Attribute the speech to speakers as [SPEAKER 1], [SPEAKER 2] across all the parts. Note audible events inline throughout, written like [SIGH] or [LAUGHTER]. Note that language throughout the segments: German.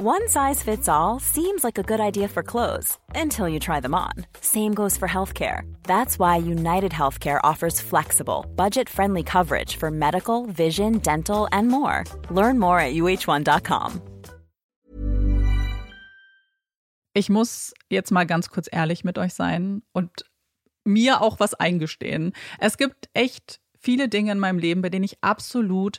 [SPEAKER 1] One size fits all seems like a good idea for clothes until you try them on. Same goes for healthcare. That's why United Healthcare offers flexible, budget friendly coverage for medical, vision, dental, and more. Learn more at uh1.com.
[SPEAKER 2] Ich muss jetzt mal ganz kurz ehrlich mit euch sein und mir auch was eingestehen. Es gibt echt viele Dinge in meinem Leben, bei denen ich absolut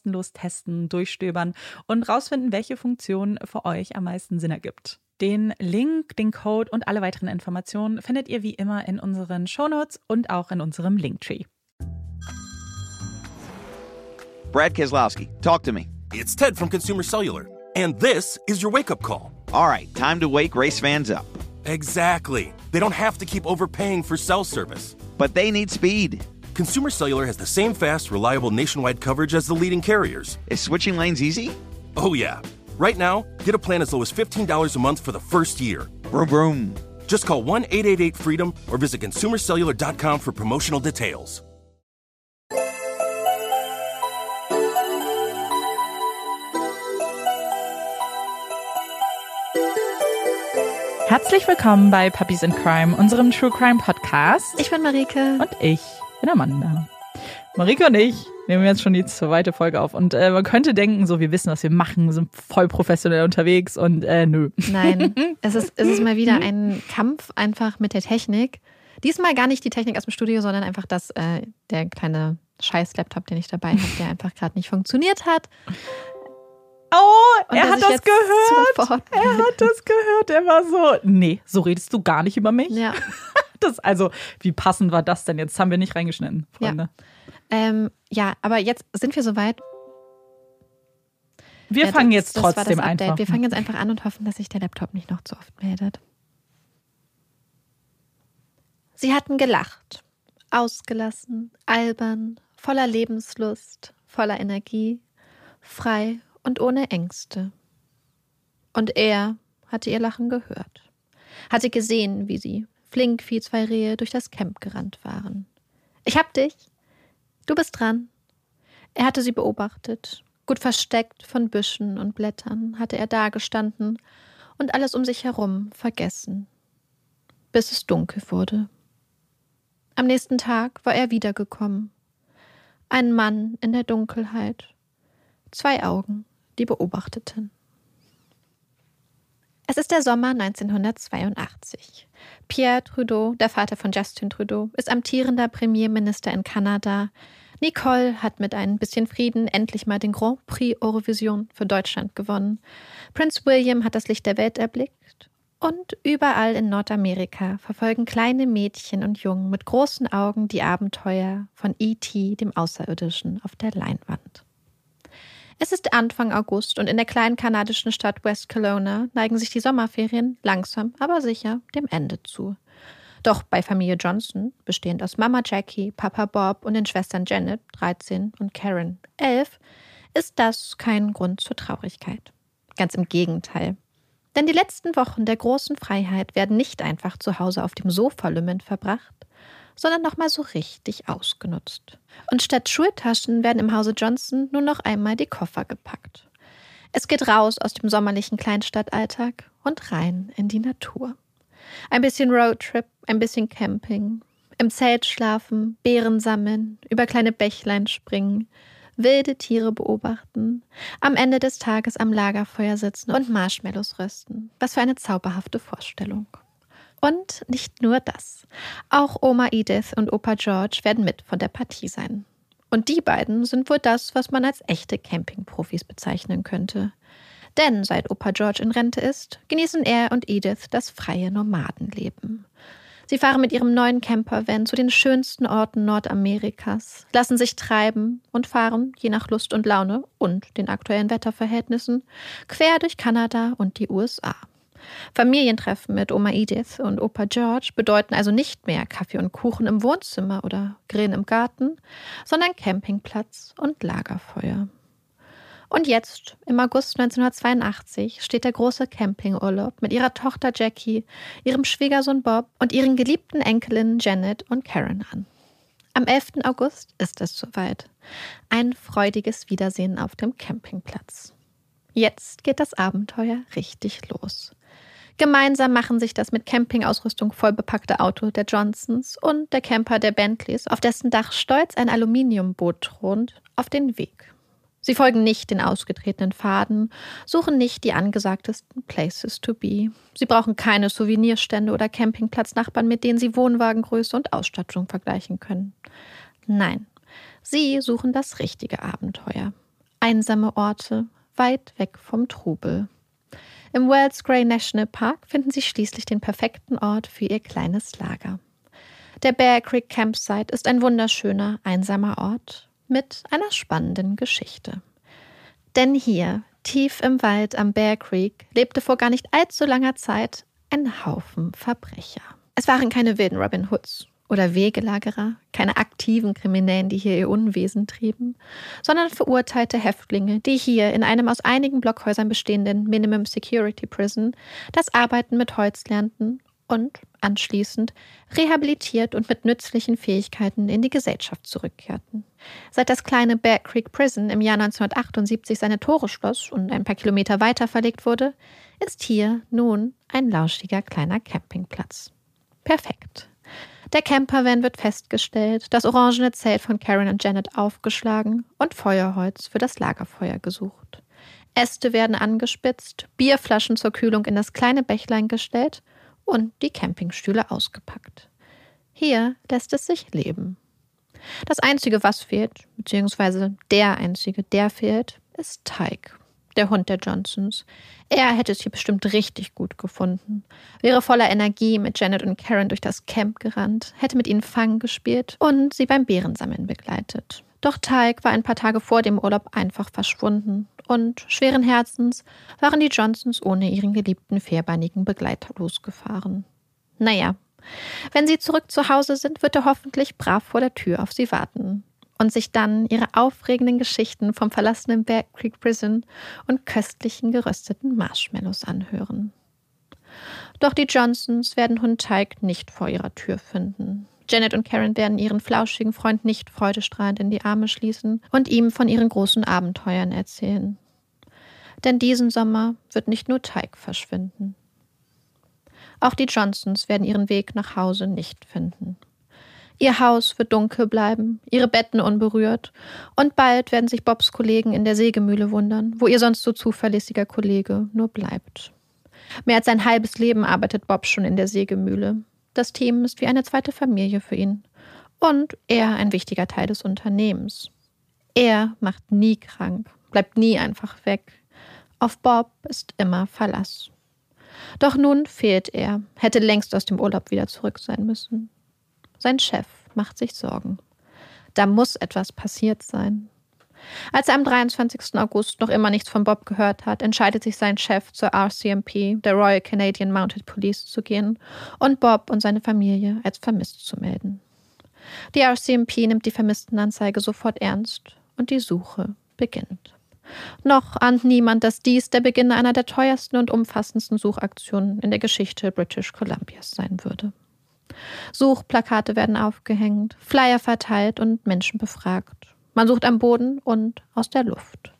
[SPEAKER 2] kostenlos testen, durchstöbern und rausfinden, welche Funktion für euch am meisten Sinn ergibt. Den Link, den Code und alle weiteren Informationen findet ihr wie immer in unseren Shownotes und auch in unserem Linktree.
[SPEAKER 3] Brad Keselowski, talk to me.
[SPEAKER 4] It's Ted from Consumer Cellular, and this is your wake up call.
[SPEAKER 3] All right, time to wake race fans up.
[SPEAKER 4] Exactly. They don't have to keep overpaying for cell service.
[SPEAKER 3] But they need speed.
[SPEAKER 4] Consumer Cellular has the same fast, reliable nationwide coverage as the leading carriers.
[SPEAKER 3] Is switching lanes easy?
[SPEAKER 4] Oh, yeah. Right now, get a plan as low as $15 a month for the first year.
[SPEAKER 3] Vroom, vroom.
[SPEAKER 4] Just call 1 888 freedom or visit consumercellular.com for promotional details.
[SPEAKER 2] Herzlich willkommen bei Puppies in Crime, unserem True Crime Podcast.
[SPEAKER 5] Ich bin Marike.
[SPEAKER 2] Und ich bin Amanda. Marike und ich nehmen jetzt schon die zweite Folge auf. Und äh, man könnte denken, so, wir wissen, was wir machen, wir sind voll professionell unterwegs und äh, nö.
[SPEAKER 5] Nein, [LAUGHS] es ist, es ist mal wieder ein Kampf einfach mit der Technik. Diesmal gar nicht die Technik aus dem Studio, sondern einfach das, äh, der kleine Scheiß-Laptop, den ich dabei habe, der einfach gerade nicht funktioniert hat.
[SPEAKER 2] Oh, und er hat das gehört. Er hat das gehört. Er war so, nee, so redest du gar nicht über mich.
[SPEAKER 5] Ja. [LAUGHS]
[SPEAKER 2] Das, also, wie passend war das denn? Jetzt haben wir nicht reingeschnitten, Freunde.
[SPEAKER 5] Ja, ähm, ja aber jetzt sind wir soweit.
[SPEAKER 2] Wir ja, fangen jetzt das, trotzdem das einfach.
[SPEAKER 5] Wir fangen jetzt einfach an und hoffen, dass sich der Laptop nicht noch zu oft meldet. Sie hatten gelacht, ausgelassen, albern, voller Lebenslust, voller Energie, frei und ohne Ängste. Und er hatte ihr Lachen gehört, hatte gesehen, wie sie flink wie zwei Rehe durch das Camp gerannt waren. Ich hab dich. Du bist dran. Er hatte sie beobachtet. Gut versteckt von Büschen und Blättern hatte er dagestanden und alles um sich herum vergessen, bis es dunkel wurde. Am nächsten Tag war er wiedergekommen. Ein Mann in der Dunkelheit. Zwei Augen, die beobachteten. Es ist der Sommer 1982. Pierre Trudeau, der Vater von Justin Trudeau, ist amtierender Premierminister in Kanada. Nicole hat mit ein bisschen Frieden endlich mal den Grand Prix Eurovision für Deutschland gewonnen. Prinz William hat das Licht der Welt erblickt. Und überall in Nordamerika verfolgen kleine Mädchen und Jungen mit großen Augen die Abenteuer von E.T., dem Außerirdischen, auf der Leinwand. Es ist Anfang August und in der kleinen kanadischen Stadt West Kelowna neigen sich die Sommerferien langsam, aber sicher dem Ende zu. Doch bei Familie Johnson, bestehend aus Mama Jackie, Papa Bob und den Schwestern Janet, 13 und Karen, 11, ist das kein Grund zur Traurigkeit. Ganz im Gegenteil. Denn die letzten Wochen der großen Freiheit werden nicht einfach zu Hause auf dem Sofa lümmelnd verbracht, sondern nochmal so richtig ausgenutzt. Und statt Schultaschen werden im Hause Johnson nur noch einmal die Koffer gepackt. Es geht raus aus dem sommerlichen Kleinstadtalltag und rein in die Natur. Ein bisschen Roadtrip, ein bisschen Camping, im Zelt schlafen, Beeren sammeln, über kleine Bächlein springen, wilde Tiere beobachten, am Ende des Tages am Lagerfeuer sitzen und Marshmallows rösten. Was für eine zauberhafte Vorstellung. Und nicht nur das. Auch Oma Edith und Opa George werden mit von der Partie sein. Und die beiden sind wohl das, was man als echte Campingprofis bezeichnen könnte. Denn seit Opa George in Rente ist, genießen er und Edith das freie Nomadenleben. Sie fahren mit ihrem neuen Campervan zu den schönsten Orten Nordamerikas, lassen sich treiben und fahren, je nach Lust und Laune und den aktuellen Wetterverhältnissen, quer durch Kanada und die USA. Familientreffen mit Oma Edith und Opa George bedeuten also nicht mehr Kaffee und Kuchen im Wohnzimmer oder Grillen im Garten, sondern Campingplatz und Lagerfeuer. Und jetzt, im August 1982, steht der große Campingurlaub mit ihrer Tochter Jackie, ihrem Schwiegersohn Bob und ihren geliebten Enkelinnen Janet und Karen an. Am 11. August ist es soweit. Ein freudiges Wiedersehen auf dem Campingplatz. Jetzt geht das Abenteuer richtig los. Gemeinsam machen sich das mit Campingausrüstung vollbepackte Auto der Johnsons und der Camper der Bentleys, auf dessen Dach stolz ein Aluminiumboot thront, auf den Weg. Sie folgen nicht den ausgetretenen Pfaden, suchen nicht die angesagtesten Places to be. Sie brauchen keine Souvenirstände oder Campingplatznachbarn, mit denen sie Wohnwagengröße und Ausstattung vergleichen können. Nein, sie suchen das richtige Abenteuer. Einsame Orte, weit weg vom Trubel. Im Wells Grey National Park finden sie schließlich den perfekten Ort für ihr kleines Lager. Der Bear Creek Campsite ist ein wunderschöner, einsamer Ort, mit einer spannenden Geschichte. Denn hier, tief im Wald am Bear Creek, lebte vor gar nicht allzu langer Zeit ein Haufen Verbrecher. Es waren keine wilden Robin Hoods oder Wegelagerer, keine aktiven Kriminellen, die hier ihr Unwesen trieben, sondern verurteilte Häftlinge, die hier in einem aus einigen Blockhäusern bestehenden Minimum Security Prison das Arbeiten mit Holz lernten und anschließend rehabilitiert und mit nützlichen Fähigkeiten in die Gesellschaft zurückkehrten. Seit das kleine Bear Creek Prison im Jahr 1978 seine Tore schloss und ein paar Kilometer weiter verlegt wurde, ist hier nun ein lauschiger kleiner Campingplatz. Perfekt. Der Campervan wird festgestellt, das orangene Zelt von Karen und Janet aufgeschlagen und Feuerholz für das Lagerfeuer gesucht. Äste werden angespitzt, Bierflaschen zur Kühlung in das kleine Bächlein gestellt und die Campingstühle ausgepackt. Hier lässt es sich leben. Das Einzige, was fehlt, beziehungsweise der Einzige, der fehlt, ist Teig, der Hund der Johnsons. Er hätte es hier bestimmt richtig gut gefunden, wäre voller Energie mit Janet und Karen durch das Camp gerannt, hätte mit ihnen Fang gespielt und sie beim Bärensammeln begleitet. Doch Teig war ein paar Tage vor dem Urlaub einfach verschwunden und schweren Herzens waren die Johnsons ohne ihren geliebten vierbeinigen Begleiter losgefahren. Naja, wenn sie zurück zu Hause sind, wird er hoffentlich brav vor der Tür auf sie warten und sich dann ihre aufregenden Geschichten vom verlassenen Bear Creek Prison und köstlichen gerösteten Marshmallows anhören. Doch die Johnsons werden Hund Teig nicht vor ihrer Tür finden. Janet und Karen werden ihren flauschigen Freund nicht freudestrahlend in die Arme schließen und ihm von ihren großen Abenteuern erzählen. Denn diesen Sommer wird nicht nur Teig verschwinden. Auch die Johnsons werden ihren Weg nach Hause nicht finden. Ihr Haus wird dunkel bleiben, ihre Betten unberührt, und bald werden sich Bobs Kollegen in der Sägemühle wundern, wo ihr sonst so zuverlässiger Kollege nur bleibt. Mehr als ein halbes Leben arbeitet Bob schon in der Sägemühle. Das Team ist wie eine zweite Familie für ihn. Und er ein wichtiger Teil des Unternehmens. Er macht nie krank, bleibt nie einfach weg. Auf Bob ist immer Verlass. Doch nun fehlt er, hätte längst aus dem Urlaub wieder zurück sein müssen. Sein Chef macht sich Sorgen. Da muss etwas passiert sein. Als er am 23. August noch immer nichts von Bob gehört hat, entscheidet sich sein Chef zur RCMP, der Royal Canadian Mounted Police, zu gehen und Bob und seine Familie als vermisst zu melden. Die RCMP nimmt die Vermisstenanzeige sofort ernst und die Suche beginnt. Noch ahnt niemand, dass dies der Beginn einer der teuersten und umfassendsten Suchaktionen in der Geschichte British Columbias sein würde. Suchplakate werden aufgehängt, Flyer verteilt und Menschen befragt. Man sucht am Boden und aus der Luft.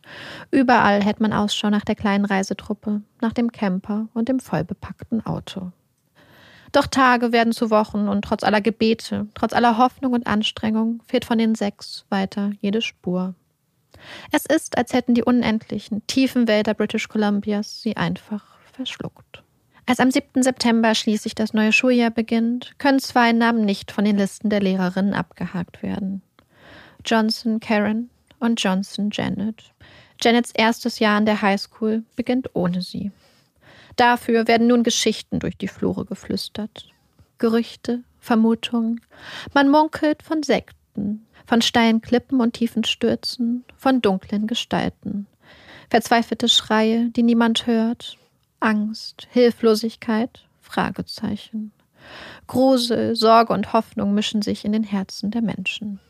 [SPEAKER 5] Überall hält man Ausschau nach der kleinen Reisetruppe, nach dem Camper und dem vollbepackten Auto. Doch Tage werden zu Wochen und trotz aller Gebete, trotz aller Hoffnung und Anstrengung fehlt von den sechs weiter jede Spur. Es ist, als hätten die unendlichen, tiefen Wälder British Columbias sie einfach verschluckt. Als am 7. September schließlich das neue Schuljahr beginnt, können zwei Namen nicht von den Listen der Lehrerinnen abgehakt werden. Johnson Karen und Johnson Janet. Janets erstes Jahr an der Highschool beginnt ohne sie. Dafür werden nun Geschichten durch die Flure geflüstert. Gerüchte, Vermutungen. Man munkelt von Sekten, von steilen Klippen und tiefen Stürzen, von dunklen Gestalten. Verzweifelte Schreie, die niemand hört. Angst, Hilflosigkeit, Fragezeichen. Grusel, Sorge und Hoffnung mischen sich in den Herzen der Menschen.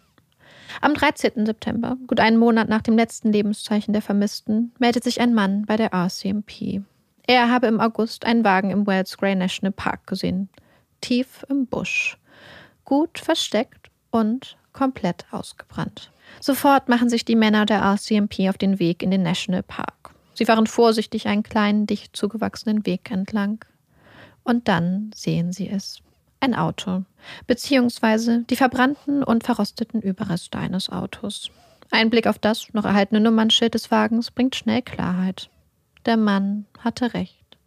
[SPEAKER 5] Am 13. September, gut einen Monat nach dem letzten Lebenszeichen der Vermissten, meldet sich ein Mann bei der RCMP. Er habe im August einen Wagen im Wells Grey National Park gesehen. Tief im Busch. Gut versteckt und komplett ausgebrannt. Sofort machen sich die Männer der RCMP auf den Weg in den National Park. Sie fahren vorsichtig einen kleinen, dicht zugewachsenen Weg entlang. Und dann sehen sie es ein Auto, beziehungsweise die verbrannten und verrosteten Überreste eines Autos. Ein Blick auf das noch erhaltene Nummernschild des Wagens bringt schnell Klarheit. Der Mann hatte recht.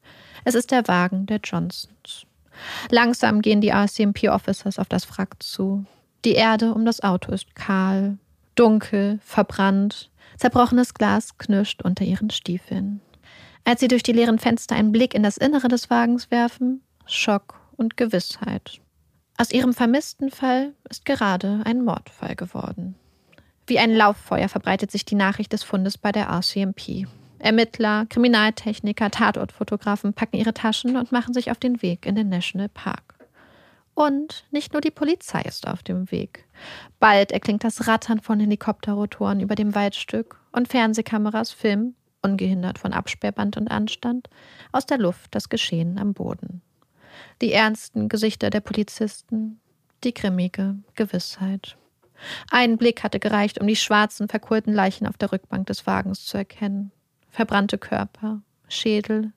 [SPEAKER 5] Es ist der Wagen der Johnsons. Langsam gehen die RCMP-Officers auf das Wrack zu. Die Erde um das Auto ist kahl, dunkel, verbrannt. Zerbrochenes Glas knirscht unter ihren Stiefeln. Als sie durch die leeren Fenster einen Blick in das Innere des Wagens werfen, Schock und Gewissheit. Aus ihrem vermissten Fall ist gerade ein Mordfall geworden. Wie ein Lauffeuer verbreitet sich die Nachricht des Fundes bei der RCMP. Ermittler, Kriminaltechniker, Tatortfotografen packen ihre Taschen und machen sich auf den Weg in den National Park. Und nicht nur die Polizei ist auf dem Weg. Bald erklingt das Rattern von Helikopterrotoren über dem Waldstück und Fernsehkameras filmen, ungehindert von Absperrband und Anstand, aus der Luft das Geschehen am Boden die ernsten Gesichter der Polizisten, die grimmige Gewissheit. Ein Blick hatte gereicht, um die schwarzen, verkohlten Leichen auf der Rückbank des Wagens zu erkennen. Verbrannte Körper, Schädel.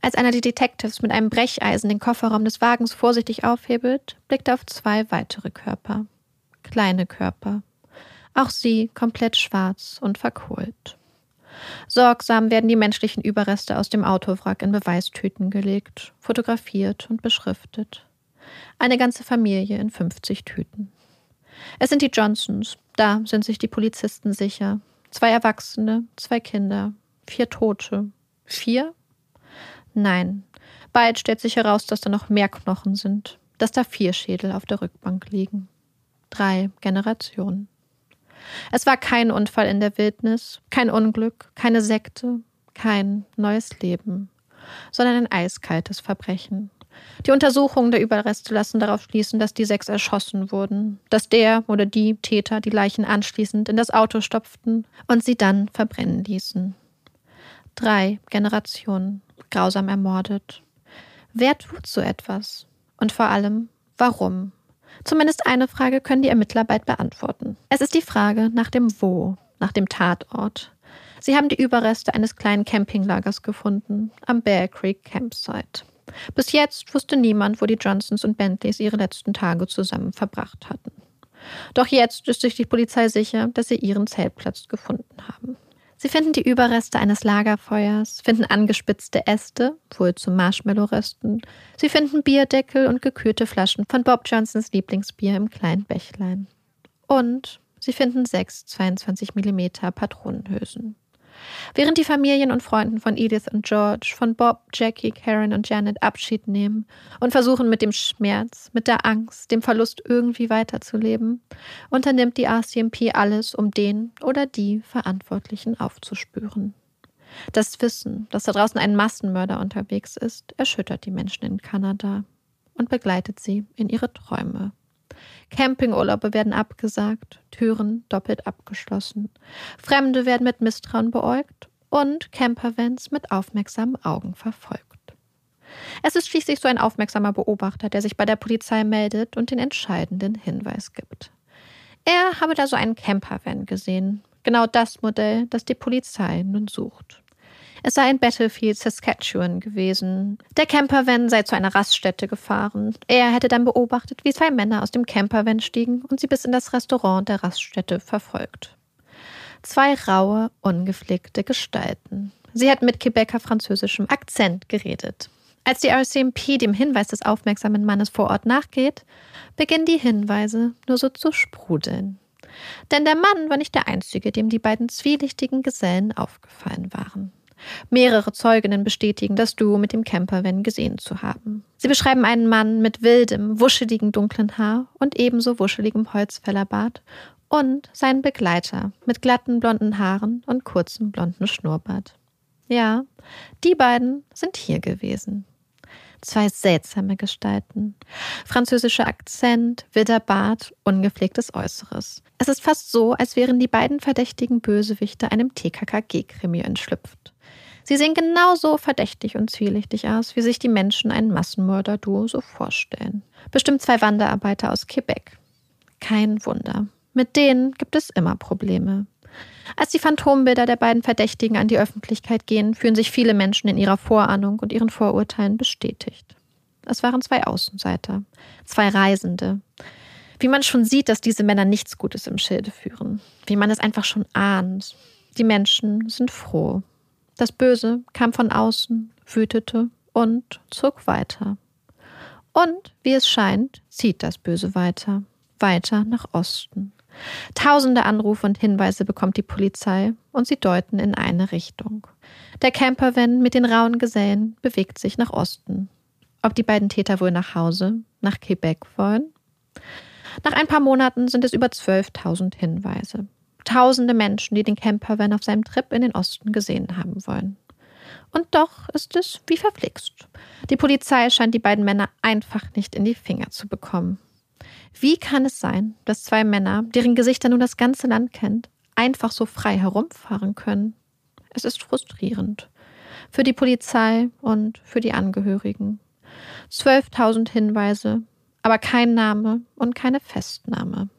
[SPEAKER 5] Als einer der Detectives mit einem Brecheisen den Kofferraum des Wagens vorsichtig aufhebelt, blickt er auf zwei weitere Körper. Kleine Körper. Auch sie komplett schwarz und verkohlt. Sorgsam werden die menschlichen Überreste aus dem Autowrack in Beweistüten gelegt, fotografiert und beschriftet. Eine ganze Familie in 50 Tüten. Es sind die Johnsons, da sind sich die Polizisten sicher. Zwei Erwachsene, zwei Kinder, vier Tote. Vier? Nein. Bald stellt sich heraus, dass da noch mehr Knochen sind, dass da vier Schädel auf der Rückbank liegen. Drei Generationen. Es war kein Unfall in der Wildnis, kein Unglück, keine Sekte, kein neues Leben, sondern ein eiskaltes Verbrechen. Die Untersuchungen der Überreste lassen darauf schließen, dass die sechs erschossen wurden, dass der oder die Täter die Leichen anschließend in das Auto stopften und sie dann verbrennen ließen. Drei Generationen grausam ermordet. Wer tut so etwas? Und vor allem, warum? Zumindest eine Frage können die Ermittler bald beantworten. Es ist die Frage nach dem Wo, nach dem Tatort. Sie haben die Überreste eines kleinen Campinglagers gefunden, am Bear Creek Campsite. Bis jetzt wusste niemand, wo die Johnsons und Bentleys ihre letzten Tage zusammen verbracht hatten. Doch jetzt ist sich die Polizei sicher, dass sie ihren Zeltplatz gefunden haben. Sie finden die Überreste eines Lagerfeuers, finden angespitzte Äste, wohl zu Marshmallow-Rösten. Sie finden Bierdeckel und gekühlte Flaschen von Bob Johnsons Lieblingsbier im kleinen Bächlein. Und sie finden sechs 22 mm Patronenhülsen. Während die Familien und Freunden von Edith und George, von Bob, Jackie, Karen und Janet Abschied nehmen und versuchen mit dem Schmerz, mit der Angst, dem Verlust irgendwie weiterzuleben, unternimmt die RCMP alles, um den oder die Verantwortlichen aufzuspüren. Das Wissen, dass da draußen ein Massenmörder unterwegs ist, erschüttert die Menschen in Kanada und begleitet sie in ihre Träume. Campingurlaube werden abgesagt, Türen doppelt abgeschlossen. Fremde werden mit Misstrauen beäugt und Campervans mit aufmerksamen Augen verfolgt. Es ist schließlich so ein aufmerksamer Beobachter, der sich bei der Polizei meldet und den entscheidenden Hinweis gibt. Er habe da so einen Campervan gesehen, genau das Modell, das die Polizei nun sucht. Es sei in Battlefield Saskatchewan gewesen. Der Campervan sei zu einer Raststätte gefahren. Er hätte dann beobachtet, wie zwei Männer aus dem Campervan stiegen und sie bis in das Restaurant der Raststätte verfolgt. Zwei raue, ungepflegte Gestalten. Sie hätten mit Quebecer französischem Akzent geredet. Als die RCMP dem Hinweis des aufmerksamen Mannes vor Ort nachgeht, beginnen die Hinweise nur so zu sprudeln. Denn der Mann war nicht der Einzige, dem die beiden zwielichtigen Gesellen aufgefallen waren. Mehrere Zeuginnen bestätigen das Duo mit dem Campervan gesehen zu haben. Sie beschreiben einen Mann mit wildem, wuscheligen dunklen Haar und ebenso wuscheligem Holzfällerbart und seinen Begleiter mit glatten blonden Haaren und kurzem blonden Schnurrbart. Ja, die beiden sind hier gewesen. Zwei seltsame Gestalten. Französischer Akzent, wilder Bart, ungepflegtes Äußeres. Es ist fast so, als wären die beiden verdächtigen Bösewichte einem TKKG-Krimi entschlüpft. Sie sehen genauso verdächtig und zwielichtig aus, wie sich die Menschen ein Massenmörder-Duo so vorstellen. Bestimmt zwei Wanderarbeiter aus Quebec. Kein Wunder. Mit denen gibt es immer Probleme. Als die Phantombilder der beiden Verdächtigen an die Öffentlichkeit gehen, fühlen sich viele Menschen in ihrer Vorahnung und ihren Vorurteilen bestätigt. Es waren zwei Außenseiter, zwei Reisende. Wie man schon sieht, dass diese Männer nichts Gutes im Schilde führen. Wie man es einfach schon ahnt. Die Menschen sind froh. Das Böse kam von außen, wütete und zog weiter. Und, wie es scheint, zieht das Böse weiter, weiter nach Osten. Tausende Anrufe und Hinweise bekommt die Polizei und sie deuten in eine Richtung. Der Campervan mit den rauen Gesellen bewegt sich nach Osten. Ob die beiden Täter wohl nach Hause, nach Quebec wollen? Nach ein paar Monaten sind es über 12.000 Hinweise. Tausende Menschen, die den Campervan auf seinem Trip in den Osten gesehen haben wollen. Und doch ist es wie verflixt. Die Polizei scheint die beiden Männer einfach nicht in die Finger zu bekommen. Wie kann es sein, dass zwei Männer, deren Gesichter nun das ganze Land kennt, einfach so frei herumfahren können? Es ist frustrierend. Für die Polizei und für die Angehörigen. 12.000 Hinweise, aber kein Name und keine Festnahme.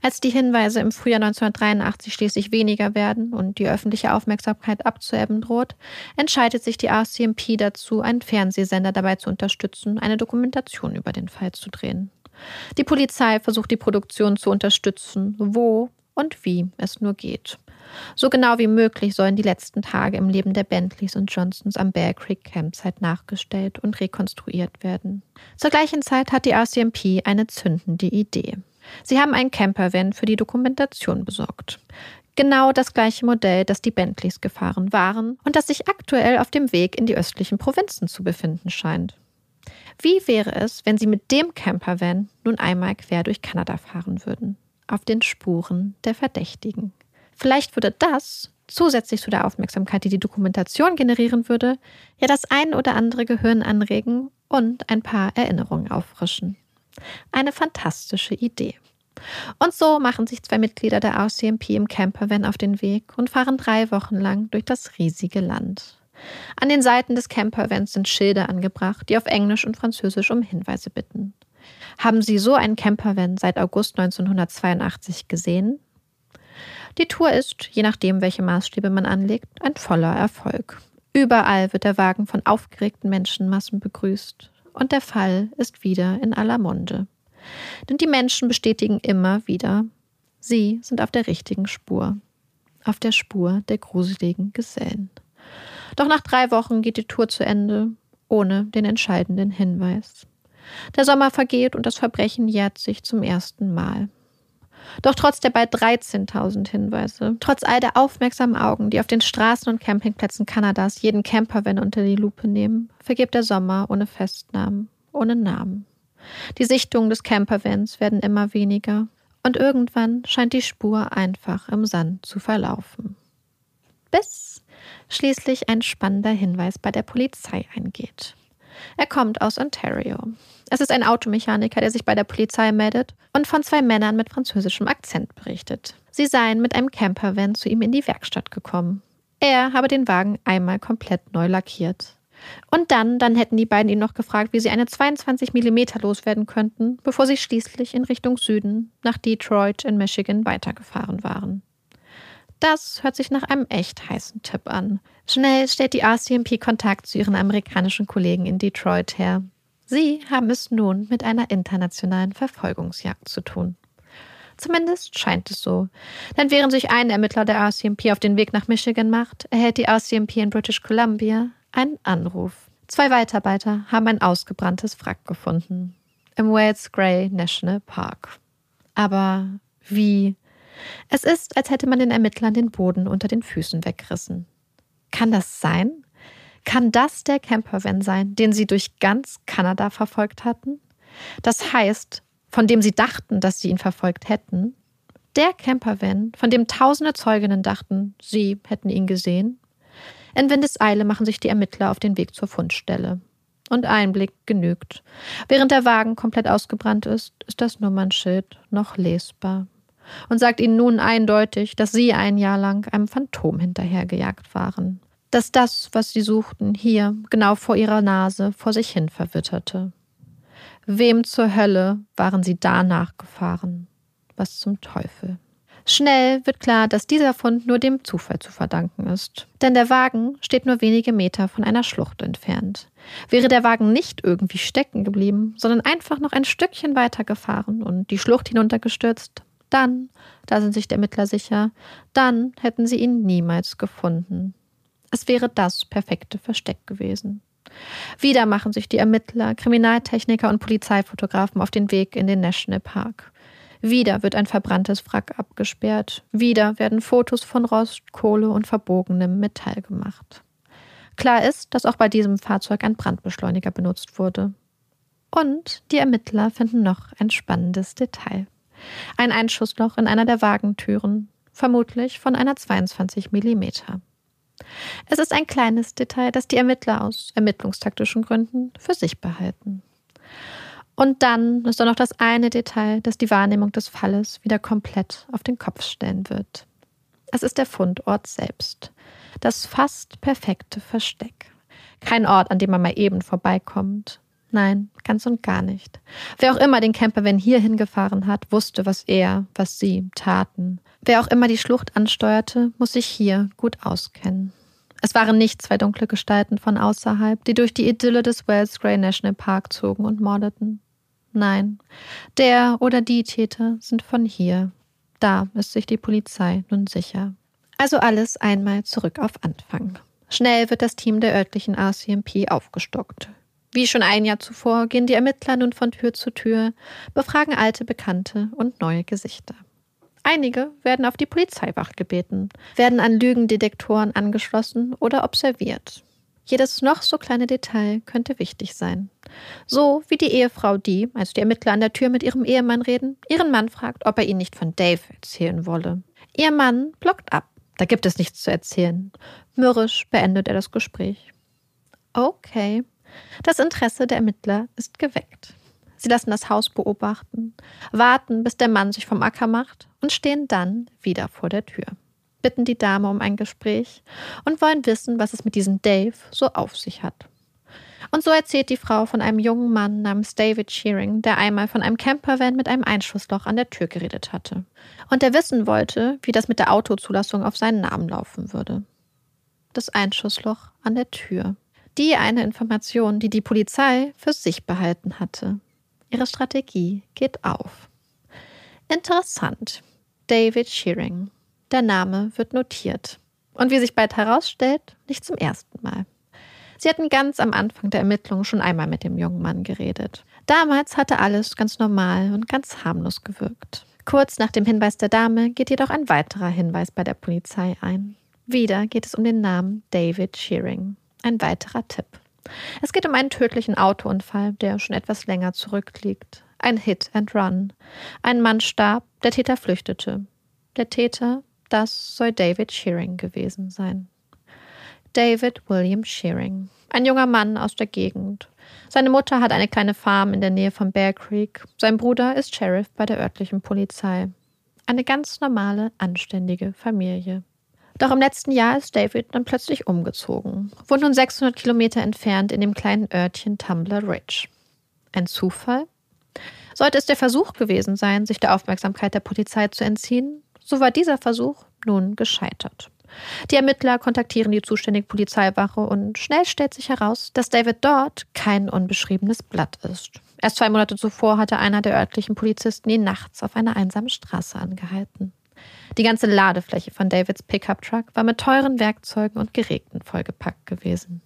[SPEAKER 5] Als die Hinweise im Frühjahr 1983 schließlich weniger werden und die öffentliche Aufmerksamkeit abzuebben droht, entscheidet sich die RCMP dazu, einen Fernsehsender dabei zu unterstützen, eine Dokumentation über den Fall zu drehen. Die Polizei versucht die Produktion zu unterstützen, wo und wie es nur geht. So genau wie möglich sollen die letzten Tage im Leben der Bentleys und Johnsons am Bear Creek Campsite nachgestellt und rekonstruiert werden. Zur gleichen Zeit hat die RCMP eine zündende Idee. Sie haben einen Campervan für die Dokumentation besorgt. Genau das gleiche Modell, das die Bentleys gefahren waren und das sich aktuell auf dem Weg in die östlichen Provinzen zu befinden scheint. Wie wäre es, wenn Sie mit dem Campervan nun einmal quer durch Kanada fahren würden, auf den Spuren der Verdächtigen? Vielleicht würde das, zusätzlich zu der Aufmerksamkeit, die die Dokumentation generieren würde, ja das ein oder andere Gehirn anregen und ein paar Erinnerungen auffrischen. Eine fantastische Idee. Und so machen sich zwei Mitglieder der RCMP im Campervan auf den Weg und fahren drei Wochen lang durch das riesige Land. An den Seiten des Campervans sind Schilder angebracht, die auf Englisch und Französisch um Hinweise bitten. Haben Sie so einen Campervan seit August 1982 gesehen? Die Tour ist, je nachdem, welche Maßstäbe man anlegt, ein voller Erfolg. Überall wird der Wagen von aufgeregten Menschenmassen begrüßt. Und der Fall ist wieder in aller Munde. Denn die Menschen bestätigen immer wieder, sie sind auf der richtigen Spur. Auf der Spur der gruseligen Gesellen. Doch nach drei Wochen geht die Tour zu Ende, ohne den entscheidenden Hinweis. Der Sommer vergeht und das Verbrechen jährt sich zum ersten Mal. Doch trotz der bald 13.000 Hinweise, trotz all der aufmerksamen Augen, die auf den Straßen und Campingplätzen Kanadas jeden Campervan unter die Lupe nehmen, vergeht der Sommer ohne Festnahmen, ohne Namen. Die Sichtungen des Campervans werden immer weniger und irgendwann scheint die Spur einfach im Sand zu verlaufen. Bis schließlich ein spannender Hinweis bei der Polizei eingeht. Er kommt aus Ontario. Es ist ein Automechaniker, der sich bei der Polizei meldet und von zwei Männern mit französischem Akzent berichtet. Sie seien mit einem Campervan zu ihm in die Werkstatt gekommen. Er habe den Wagen einmal komplett neu lackiert. Und dann, dann hätten die beiden ihn noch gefragt, wie sie eine 22 mm loswerden könnten, bevor sie schließlich in Richtung Süden nach Detroit in Michigan weitergefahren waren. Das hört sich nach einem echt heißen Tipp an. Schnell stellt die RCMP Kontakt zu ihren amerikanischen Kollegen in Detroit her. Sie haben es nun mit einer internationalen Verfolgungsjagd zu tun. Zumindest scheint es so. Denn während sich ein Ermittler der RCMP auf den Weg nach Michigan macht, erhält die RCMP in British Columbia einen Anruf. Zwei Weiterarbeiter haben ein ausgebranntes Wrack gefunden. Im Wales Grey National Park. Aber wie? Es ist, als hätte man den Ermittlern den Boden unter den Füßen weggerissen. Kann das sein? Kann das der Campervan sein, den sie durch ganz Kanada verfolgt hatten? Das heißt, von dem sie dachten, dass sie ihn verfolgt hätten? Der Campervan, von dem tausende Zeuginnen dachten, sie hätten ihn gesehen? In Windeseile machen sich die Ermittler auf den Weg zur Fundstelle. Und ein Blick genügt. Während der Wagen komplett ausgebrannt ist, ist das Nummernschild noch lesbar und sagt ihnen nun eindeutig, dass sie ein Jahr lang einem Phantom hinterhergejagt waren. Dass das, was sie suchten, hier, genau vor ihrer Nase, vor sich hin verwitterte. Wem zur Hölle waren sie danach gefahren? Was zum Teufel? Schnell wird klar, dass dieser Fund nur dem Zufall zu verdanken ist. Denn der Wagen steht nur wenige Meter von einer Schlucht entfernt. Wäre der Wagen nicht irgendwie stecken geblieben, sondern einfach noch ein Stückchen weiter gefahren und die Schlucht hinuntergestürzt, dann, da sind sich der Ermittler sicher, dann hätten sie ihn niemals gefunden. Es wäre das perfekte Versteck gewesen. Wieder machen sich die Ermittler, Kriminaltechniker und Polizeifotografen auf den Weg in den National Park. Wieder wird ein verbranntes Wrack abgesperrt. Wieder werden Fotos von Rost, Kohle und verbogenem Metall gemacht. Klar ist, dass auch bei diesem Fahrzeug ein Brandbeschleuniger benutzt wurde. Und die Ermittler finden noch ein spannendes Detail. Ein Einschussloch in einer der Wagentüren, vermutlich von einer 22 mm. Es ist ein kleines Detail, das die Ermittler aus ermittlungstaktischen Gründen für sich behalten. Und dann ist da noch das eine Detail, das die Wahrnehmung des Falles wieder komplett auf den Kopf stellen wird. Es ist der Fundort selbst. Das fast perfekte Versteck. Kein Ort, an dem man mal eben vorbeikommt. Nein, ganz und gar nicht. Wer auch immer den Campervan hier hingefahren hat, wusste, was er, was sie taten. Wer auch immer die Schlucht ansteuerte, muss sich hier gut auskennen. Es waren nicht zwei dunkle Gestalten von außerhalb, die durch die Idylle des Wells Grey National Park zogen und mordeten. Nein, der oder die Täter sind von hier. Da ist sich die Polizei nun sicher. Also alles einmal zurück auf Anfang. Schnell wird das Team der örtlichen RCMP aufgestockt. Wie schon ein Jahr zuvor gehen die Ermittler nun von Tür zu Tür, befragen alte Bekannte und neue Gesichter. Einige werden auf die Polizeiwache gebeten, werden an Lügendetektoren angeschlossen oder observiert. Jedes noch so kleine Detail könnte wichtig sein. So wie die Ehefrau, die, als die Ermittler an der Tür mit ihrem Ehemann reden, ihren Mann fragt, ob er ihnen nicht von Dave erzählen wolle. Ihr Mann blockt ab. Da gibt es nichts zu erzählen. Mürrisch beendet er das Gespräch. Okay, das Interesse der Ermittler ist geweckt. Sie lassen das Haus beobachten, warten, bis der Mann sich vom Acker macht und stehen dann wieder vor der Tür, bitten die Dame um ein Gespräch und wollen wissen, was es mit diesem Dave so auf sich hat. Und so erzählt die Frau von einem jungen Mann namens David Shearing, der einmal von einem Campervan mit einem Einschussloch an der Tür geredet hatte. Und der wissen wollte, wie das mit der Autozulassung auf seinen Namen laufen würde. Das Einschussloch an der Tür. Die eine Information, die die Polizei für sich behalten hatte. Ihre Strategie geht auf. Interessant. David Shearing. Der Name wird notiert. Und wie sich bald herausstellt, nicht zum ersten Mal. Sie hatten ganz am Anfang der Ermittlungen schon einmal mit dem jungen Mann geredet. Damals hatte alles ganz normal und ganz harmlos gewirkt. Kurz nach dem Hinweis der Dame geht jedoch ein weiterer Hinweis bei der Polizei ein. Wieder geht es um den Namen David Shearing. Ein weiterer Tipp. Es geht um einen tödlichen Autounfall, der schon etwas länger zurückliegt. Ein Hit and Run. Ein Mann starb, der Täter flüchtete. Der Täter, das soll David Shearing gewesen sein. David William Shearing. Ein junger Mann aus der Gegend. Seine Mutter hat eine kleine Farm in der Nähe von Bear Creek. Sein Bruder ist Sheriff bei der örtlichen Polizei. Eine ganz normale, anständige Familie. Doch im letzten Jahr ist David dann plötzlich umgezogen, wohnt nun 600 Kilometer entfernt in dem kleinen Örtchen Tumbler Ridge. Ein Zufall? Sollte es der Versuch gewesen sein, sich der Aufmerksamkeit der Polizei zu entziehen, so war dieser Versuch nun gescheitert. Die Ermittler kontaktieren die zuständige Polizeiwache und schnell stellt sich heraus, dass David dort kein unbeschriebenes Blatt ist. Erst zwei Monate zuvor hatte einer der örtlichen Polizisten ihn nachts auf einer einsamen Straße angehalten. Die ganze Ladefläche von Davids Pickup-Truck war mit teuren Werkzeugen und Geräten vollgepackt gewesen.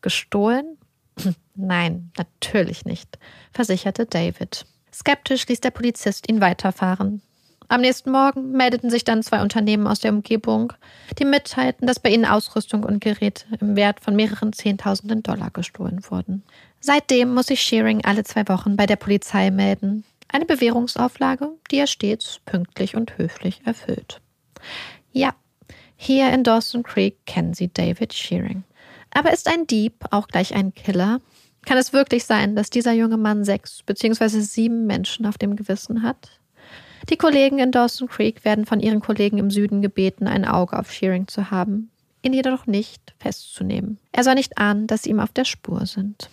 [SPEAKER 5] Gestohlen? [CLEARS THROAT] Nein, natürlich nicht, versicherte David. Skeptisch ließ der Polizist ihn weiterfahren. Am nächsten Morgen meldeten sich dann zwei Unternehmen aus der Umgebung, die mitteilten, dass bei ihnen Ausrüstung und Geräte im Wert von mehreren Zehntausenden Dollar gestohlen wurden. Seitdem muss sich Shearing alle zwei Wochen bei der Polizei melden. Eine Bewährungsauflage, die er stets pünktlich und höflich erfüllt. Ja, hier in Dawson Creek kennen Sie David Shearing. Aber ist ein Dieb auch gleich ein Killer? Kann es wirklich sein, dass dieser junge Mann sechs bzw. sieben Menschen auf dem Gewissen hat? Die Kollegen in Dawson Creek werden von ihren Kollegen im Süden gebeten, ein Auge auf Shearing zu haben, ihn jedoch nicht festzunehmen. Er soll nicht ahnen, dass sie ihm auf der Spur sind.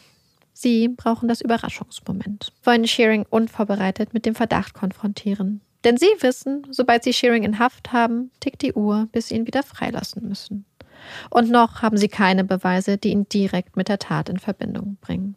[SPEAKER 5] Sie brauchen das Überraschungsmoment, wollen Shearing unvorbereitet mit dem Verdacht konfrontieren. Denn sie wissen, sobald sie Shearing in Haft haben, tickt die Uhr, bis sie ihn wieder freilassen müssen. Und noch haben sie keine Beweise, die ihn direkt mit der Tat in Verbindung bringen.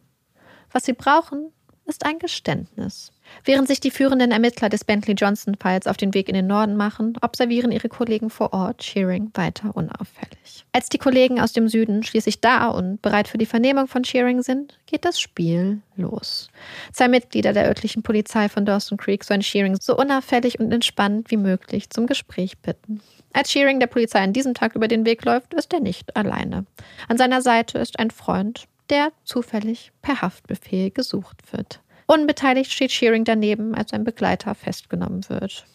[SPEAKER 5] Was sie brauchen, ist ein Geständnis. Während sich die führenden Ermittler des Bentley Johnson-Falls auf den Weg in den Norden machen, observieren ihre Kollegen vor Ort Shearing weiter unauffällig. Als die Kollegen aus dem Süden schließlich da und bereit für die Vernehmung von Shearing sind, geht das Spiel los. Zwei Mitglieder der örtlichen Polizei von Dawson Creek sollen Shearing so unauffällig und entspannt wie möglich zum Gespräch bitten. Als Shearing der Polizei an diesem Tag über den Weg läuft, ist er nicht alleine. An seiner Seite ist ein Freund, der zufällig per Haftbefehl gesucht wird. Unbeteiligt steht Shearing daneben, als ein Begleiter festgenommen wird.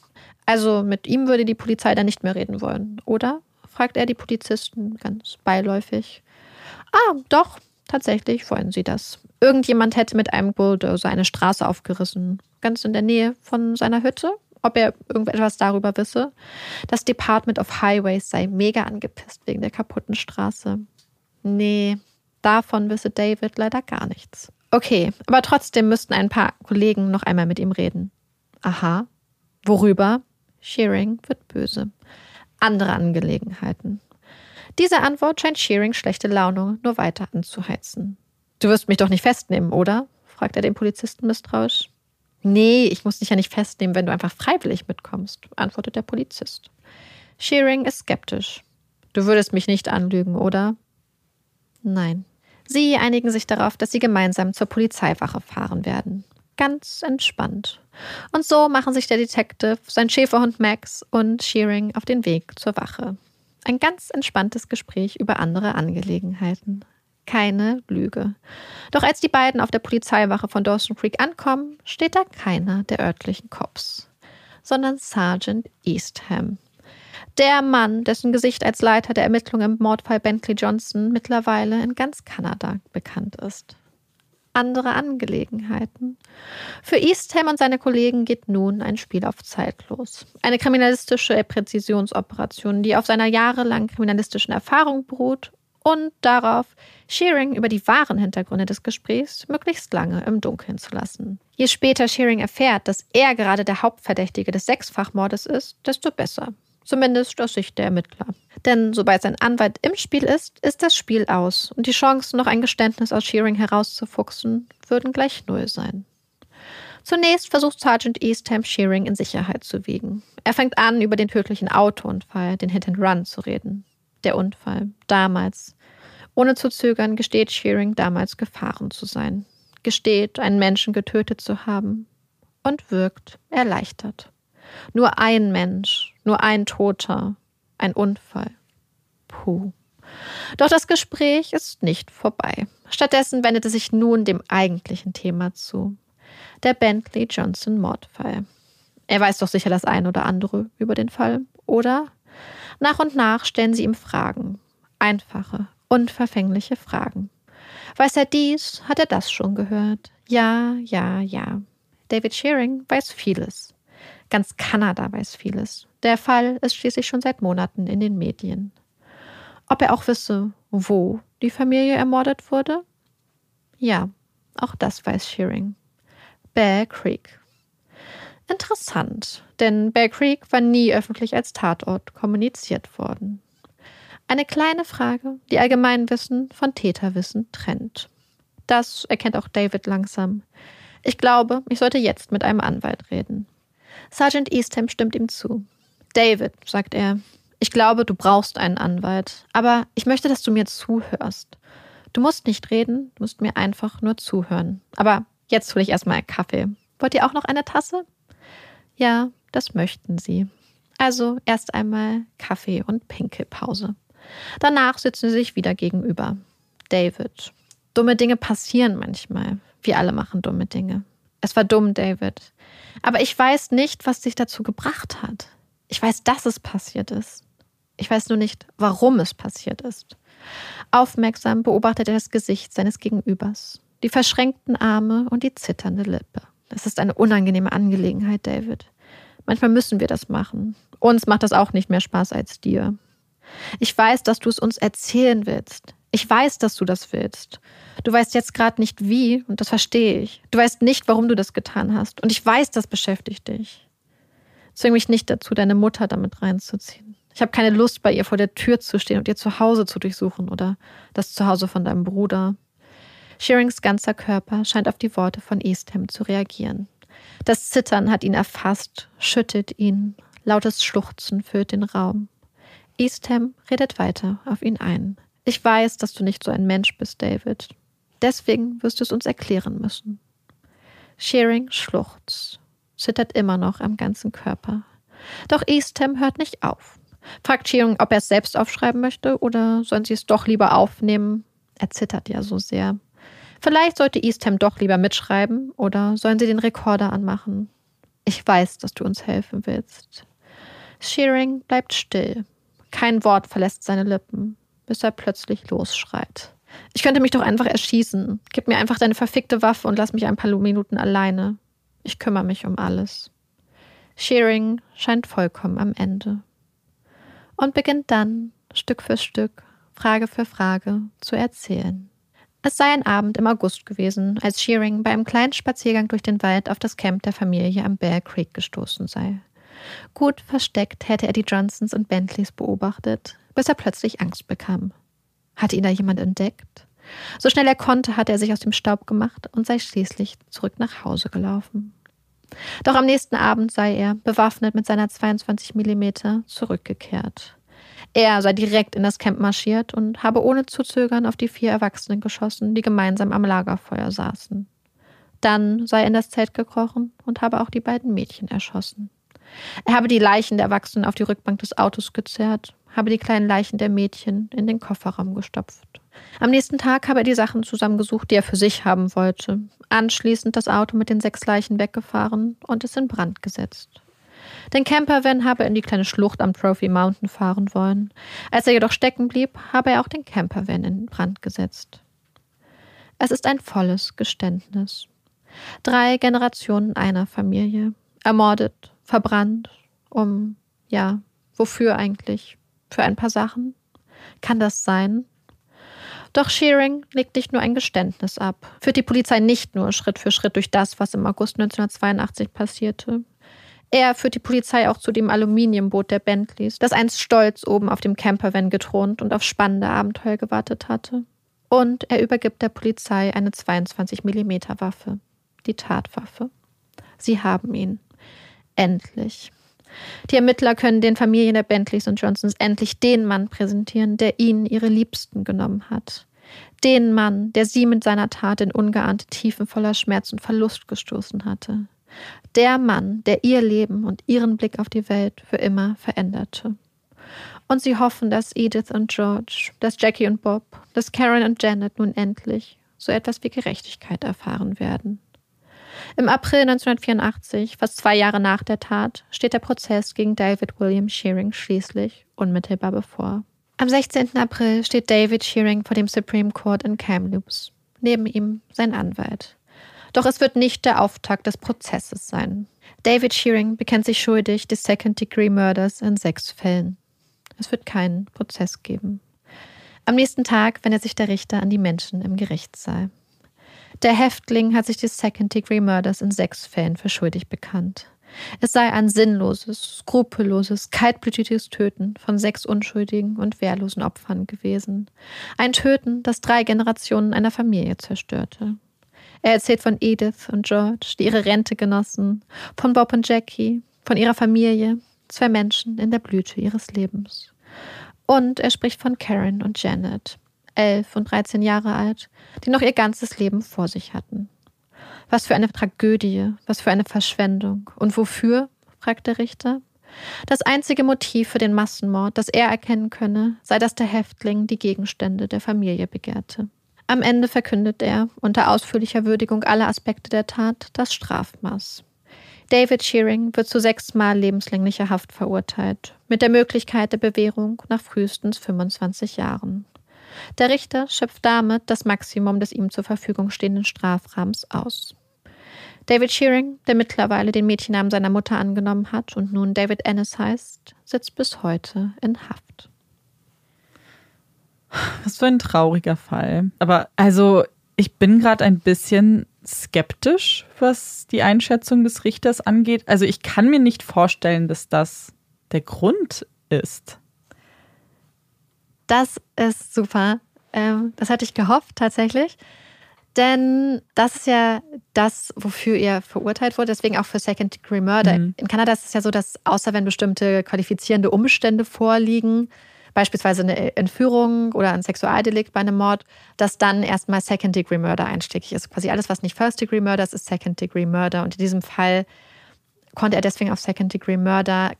[SPEAKER 5] Also mit ihm würde die Polizei dann nicht mehr reden wollen, oder? fragt er die Polizisten ganz beiläufig. Ah, doch, tatsächlich wollen sie das. Irgendjemand hätte mit einem Bulldozer eine Straße aufgerissen, ganz in der Nähe von seiner Hütte. Ob er irgendetwas darüber wisse. Das Department of Highways sei mega angepisst wegen der kaputten Straße. Nee, davon wisse David leider gar nichts. Okay, aber trotzdem müssten ein paar Kollegen noch einmal mit ihm reden. Aha. Worüber? Shearing wird böse. Andere Angelegenheiten. Diese Antwort scheint Shearing schlechte Laune nur weiter anzuheizen. Du wirst mich doch nicht festnehmen, oder? fragt er den Polizisten misstrauisch. Nee, ich muss dich ja nicht festnehmen, wenn du einfach freiwillig mitkommst, antwortet der Polizist. Shearing ist skeptisch. Du würdest mich nicht anlügen, oder? Nein. Sie einigen sich darauf, dass sie gemeinsam zur Polizeiwache fahren werden. Ganz entspannt. Und so machen sich der Detective, sein Schäferhund Max und Shearing auf den Weg zur Wache. Ein ganz entspanntes Gespräch über andere Angelegenheiten. Keine Lüge. Doch als die beiden auf der Polizeiwache von Dawson Creek ankommen, steht da keiner der örtlichen Cops, sondern Sergeant Eastham, der Mann, dessen Gesicht als Leiter der Ermittlungen im Mordfall Bentley Johnson mittlerweile in ganz Kanada bekannt ist. Andere Angelegenheiten. Für Eastham und seine Kollegen geht nun ein Spiel auf Zeit los. Eine kriminalistische Präzisionsoperation, die auf seiner jahrelangen kriminalistischen Erfahrung beruht und darauf, Shearing über die wahren Hintergründe des Gesprächs möglichst lange im Dunkeln zu lassen. Je später Shearing erfährt, dass er gerade der Hauptverdächtige des Sechsfachmordes ist, desto besser. Zumindest aus Sicht der Ermittler. Denn sobald sein Anwalt im Spiel ist, ist das Spiel aus und die Chancen, noch ein Geständnis aus Shearing herauszufuchsen, würden gleich null sein. Zunächst versucht Sergeant Eastham Shearing in Sicherheit zu wiegen. Er fängt an, über den tödlichen Autounfall, den Hit and Run, zu reden. Der Unfall, damals. Ohne zu zögern gesteht Shearing damals gefahren zu sein. Gesteht, einen Menschen getötet zu haben. Und wirkt erleichtert. Nur ein Mensch, nur ein Toter, ein Unfall. Puh. Doch das Gespräch ist nicht vorbei. Stattdessen wendet es sich nun dem eigentlichen Thema zu der Bentley Johnson Mordfall. Er weiß doch sicher das ein oder andere über den Fall, oder? Nach und nach stellen sie ihm Fragen. Einfache, unverfängliche Fragen. Weiß er dies, hat er das schon gehört. Ja, ja, ja. David Shearing weiß vieles. Ganz Kanada weiß vieles. Der Fall ist schließlich schon seit Monaten in den Medien. Ob er auch wisse, wo die Familie ermordet wurde? Ja, auch das weiß Shearing. Bear Creek. Interessant, denn Bear Creek war nie öffentlich als Tatort kommuniziert worden. Eine kleine Frage, die Allgemeinwissen von Täterwissen trennt. Das erkennt auch David langsam. Ich glaube, ich sollte jetzt mit einem Anwalt reden. Sergeant Eastham stimmt ihm zu. David, sagt er, ich glaube, du brauchst einen Anwalt, aber ich möchte, dass du mir zuhörst. Du musst nicht reden, du musst mir einfach nur zuhören. Aber Jetzt hole ich erstmal einen Kaffee. Wollt ihr auch noch eine Tasse? Ja, das möchten sie. Also erst einmal Kaffee und Pinkelpause. Danach sitzen sie sich wieder gegenüber. David. Dumme Dinge passieren manchmal. Wir alle machen dumme Dinge. Es war dumm, David. Aber ich weiß nicht, was dich dazu gebracht hat. Ich weiß, dass es passiert ist. Ich weiß nur nicht, warum es passiert ist. Aufmerksam beobachtet er das Gesicht seines Gegenübers die verschränkten Arme und die zitternde Lippe. Das ist eine unangenehme Angelegenheit, David. Manchmal müssen wir das machen. Uns macht das auch nicht mehr Spaß als dir. Ich weiß, dass du es uns erzählen willst. Ich weiß, dass du das willst. Du weißt jetzt gerade nicht wie, und das verstehe ich. Du weißt nicht, warum du das getan hast. Und ich weiß, das beschäftigt dich. Zwing mich nicht dazu, deine Mutter damit reinzuziehen. Ich habe keine Lust, bei ihr vor der Tür zu stehen und ihr Zuhause zu durchsuchen oder das Zuhause von deinem Bruder. Shearings ganzer Körper scheint auf die Worte von Eastham zu reagieren. Das Zittern hat ihn erfasst, schüttet ihn, lautes Schluchzen füllt den Raum. Eastham redet weiter auf ihn ein. Ich weiß, dass du nicht so ein Mensch bist, David. Deswegen wirst du es uns erklären müssen. Shearing schluchzt, zittert immer noch am ganzen Körper. Doch Eastham hört nicht auf. Fragt Shearing, ob er es selbst aufschreiben möchte oder sollen sie es doch lieber aufnehmen? Er zittert ja so sehr. Vielleicht sollte Eastham doch lieber mitschreiben oder sollen sie den Rekorder anmachen? Ich weiß, dass du uns helfen willst. Shearing bleibt still. Kein Wort verlässt seine Lippen, bis er plötzlich losschreit. Ich könnte mich doch einfach erschießen. Gib mir einfach deine verfickte Waffe und lass mich ein paar Minuten alleine. Ich kümmere mich um alles. Shearing scheint vollkommen am Ende. Und beginnt dann, Stück für Stück, Frage für Frage, zu erzählen. Es sei ein Abend im August gewesen, als Shearing bei einem kleinen Spaziergang durch den Wald auf das Camp der Familie am Bear Creek gestoßen sei. Gut versteckt hätte er die Johnsons und Bentleys beobachtet, bis er plötzlich Angst bekam. Hatte ihn da jemand entdeckt? So schnell er konnte, hatte er sich aus dem Staub gemacht und sei schließlich zurück nach Hause gelaufen. Doch am nächsten Abend sei er, bewaffnet mit seiner 22 mm, zurückgekehrt. Er sei direkt in das Camp marschiert und habe ohne zu zögern auf die vier Erwachsenen geschossen, die gemeinsam am Lagerfeuer saßen. Dann sei er in das Zelt gekrochen und habe auch die beiden Mädchen erschossen. Er habe die Leichen der Erwachsenen auf die Rückbank des Autos gezerrt, habe die kleinen Leichen der Mädchen in den Kofferraum gestopft. Am nächsten Tag habe er die Sachen zusammengesucht, die er für sich haben wollte, anschließend das Auto mit den sechs Leichen weggefahren und es in Brand gesetzt. Den Campervan habe er in die kleine Schlucht am Trophy Mountain fahren wollen. Als er jedoch stecken blieb, habe er auch den Campervan in Brand gesetzt. Es ist ein volles Geständnis. Drei Generationen einer Familie. Ermordet, verbrannt, um, ja, wofür eigentlich? Für ein paar Sachen? Kann das sein? Doch Shearing legt nicht nur ein Geständnis ab, führt die Polizei nicht nur Schritt für Schritt durch das, was im August 1982 passierte. Er führt die Polizei auch zu dem Aluminiumboot der Bentleys, das einst stolz oben auf dem Campervan gethront und auf spannende Abenteuer gewartet hatte. Und er übergibt der Polizei eine 22 mm Waffe, die Tatwaffe. Sie haben ihn. Endlich. Die Ermittler können den Familien der Bentleys und Johnsons endlich den Mann präsentieren, der ihnen ihre Liebsten genommen hat. Den Mann, der sie mit seiner Tat in ungeahnte Tiefen voller Schmerz und Verlust gestoßen hatte. Der Mann, der ihr Leben und ihren Blick auf die Welt für immer veränderte. Und sie hoffen, dass Edith und George, dass Jackie und Bob, dass Karen und Janet nun endlich so etwas wie Gerechtigkeit erfahren werden. Im April 1984, fast zwei Jahre nach der Tat, steht der Prozess gegen David William Shearing schließlich unmittelbar bevor. Am 16. April steht David Shearing vor dem Supreme Court in Kamloops. Neben ihm sein Anwalt. Doch es wird nicht der Auftakt des Prozesses sein. David Shearing bekennt sich schuldig des Second-Degree Murders in sechs Fällen. Es wird keinen Prozess geben. Am nächsten Tag wendet sich der Richter an die Menschen im Gerichtssaal. Der Häftling hat sich des Second-Degree Murders in sechs Fällen für schuldig bekannt. Es sei ein sinnloses, skrupelloses, kaltblütiges Töten von sechs unschuldigen und wehrlosen Opfern gewesen. Ein Töten, das drei Generationen einer Familie zerstörte. Er erzählt von Edith und George, die ihre Rente genossen, von Bob und Jackie, von ihrer Familie, zwei Menschen in der Blüte ihres Lebens. Und er spricht von Karen und Janet, elf und 13 Jahre alt, die noch ihr ganzes Leben vor sich hatten. Was für eine Tragödie, was für eine Verschwendung. Und wofür? fragt der Richter. Das einzige Motiv für den Massenmord, das er erkennen könne, sei, dass der Häftling die Gegenstände der Familie begehrte. Am Ende verkündet er, unter ausführlicher Würdigung aller Aspekte der Tat, das Strafmaß. David Shearing wird zu sechsmal lebenslänglicher Haft verurteilt, mit der Möglichkeit der Bewährung nach frühestens 25 Jahren. Der Richter schöpft damit das Maximum des ihm zur Verfügung stehenden Strafrahmens aus. David Shearing, der mittlerweile den Mädchennamen seiner Mutter angenommen hat und nun David Ennis heißt, sitzt bis heute in Haft.
[SPEAKER 2] Was für ein trauriger Fall. Aber also, ich bin gerade ein bisschen skeptisch, was die Einschätzung des Richters angeht. Also, ich kann mir nicht vorstellen, dass das der Grund ist.
[SPEAKER 5] Das ist super. Ähm, das hatte ich gehofft tatsächlich. Denn das ist ja das, wofür er verurteilt wurde, deswegen auch für Second Degree Murder. Mhm. In Kanada ist es ja so, dass außer wenn bestimmte qualifizierende Umstände vorliegen, beispielsweise eine Entführung oder ein Sexualdelikt bei einem Mord, dass dann erstmal Second Degree Murder einschlägig ist. Quasi alles, was nicht First Degree Murder ist, ist Second Degree Murder. Und in diesem Fall konnte er deswegen auf Second Degree Murder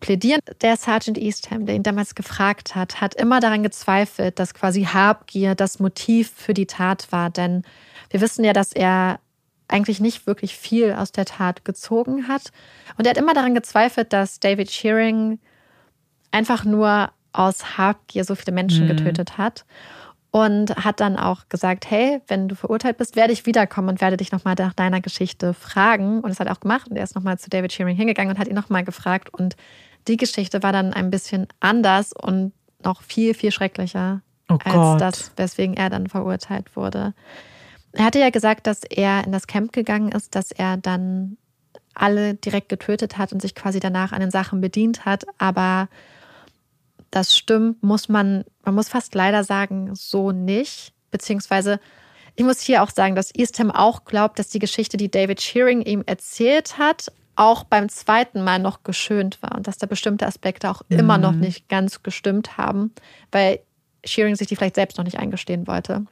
[SPEAKER 5] plädieren. Der Sergeant Eastham, der ihn damals gefragt hat, hat immer daran gezweifelt, dass quasi Habgier das Motiv für die Tat war. Denn wir wissen ja, dass er eigentlich nicht wirklich viel aus der Tat gezogen hat. Und er hat immer daran gezweifelt, dass David Shearing einfach nur aus Habgier so viele Menschen mhm. getötet hat. Und hat dann auch gesagt, hey, wenn du verurteilt bist, werde ich wiederkommen und werde dich nochmal nach deiner Geschichte fragen. Und das hat er auch gemacht. Und er ist nochmal zu David Shearing hingegangen und hat ihn nochmal gefragt. Und die Geschichte war dann ein bisschen anders und noch viel, viel schrecklicher oh als das, weswegen er dann verurteilt wurde. Er hatte ja gesagt, dass er in das Camp gegangen ist, dass er dann alle direkt getötet hat und sich quasi danach an den Sachen bedient hat. Aber das stimmt, muss man, man muss fast leider sagen, so nicht. Beziehungsweise, ich muss hier auch sagen, dass Eastham auch glaubt, dass die Geschichte, die David Shearing ihm erzählt hat, auch beim zweiten Mal noch geschönt war und dass da bestimmte Aspekte auch mhm. immer noch nicht ganz gestimmt haben, weil Shearing sich die vielleicht selbst noch nicht eingestehen wollte.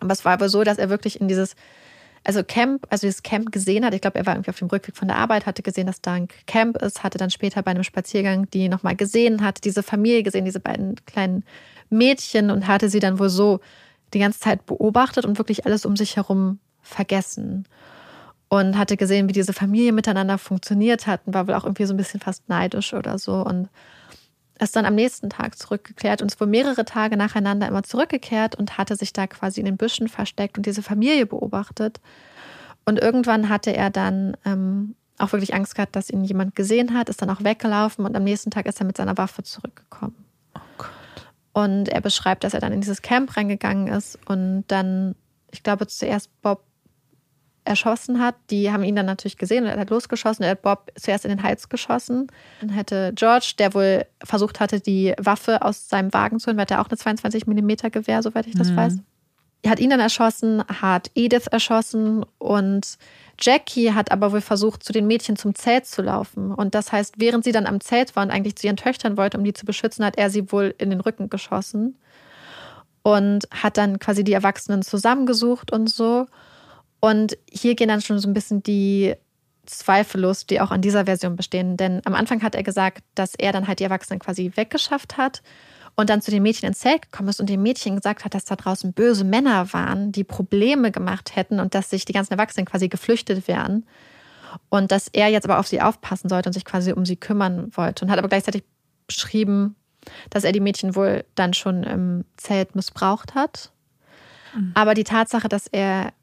[SPEAKER 5] Aber es war aber so, dass er wirklich in dieses, also Camp, also dieses Camp gesehen hat. Ich glaube, er war irgendwie auf dem Rückweg von der Arbeit, hatte gesehen, dass da ein Camp ist, hatte dann später bei einem Spaziergang die nochmal gesehen, hatte diese Familie gesehen, diese beiden kleinen Mädchen und hatte sie dann wohl so die ganze Zeit beobachtet und wirklich alles um sich herum vergessen und hatte gesehen, wie diese Familie miteinander funktioniert hat und war wohl auch irgendwie so ein bisschen fast neidisch oder so und ist dann am nächsten Tag zurückgekehrt und ist wohl mehrere Tage nacheinander immer zurückgekehrt und hatte sich da quasi in den Büschen versteckt und diese Familie beobachtet. Und irgendwann hatte er dann ähm, auch wirklich Angst gehabt, dass ihn jemand gesehen hat, ist dann auch weggelaufen und am nächsten Tag ist er mit seiner Waffe zurückgekommen.
[SPEAKER 2] Oh.
[SPEAKER 5] Und er beschreibt, dass er dann in dieses Camp reingegangen ist und dann, ich glaube, zuerst Bob erschossen hat. Die haben ihn dann natürlich gesehen und er hat losgeschossen. Er hat Bob zuerst in den Hals geschossen. Dann hätte George, der wohl versucht hatte, die Waffe aus seinem Wagen zu holen, weil er auch eine 22 mm Gewehr, soweit ich das mhm. weiß. Er hat ihn dann erschossen, hat Edith erschossen und Jackie hat aber wohl versucht, zu den Mädchen zum Zelt zu laufen. Und das heißt, während sie dann am Zelt war und eigentlich zu ihren Töchtern wollte, um die zu beschützen, hat er sie wohl in den Rücken geschossen und hat dann quasi die Erwachsenen zusammengesucht und so. Und hier gehen dann schon so ein bisschen die Zweifel los, die auch an dieser Version bestehen. Denn am Anfang hat er gesagt, dass er dann halt die Erwachsenen quasi weggeschafft hat und dann zu den Mädchen ins Zelt gekommen ist und den Mädchen gesagt hat, dass da draußen böse Männer waren, die Probleme gemacht hätten und dass sich die ganzen Erwachsenen quasi geflüchtet wären. Und dass er jetzt aber auf sie aufpassen sollte und sich quasi um sie kümmern wollte. Und hat aber gleichzeitig beschrieben, dass er die Mädchen wohl dann schon im Zelt missbraucht hat. Mhm. Aber die Tatsache, dass er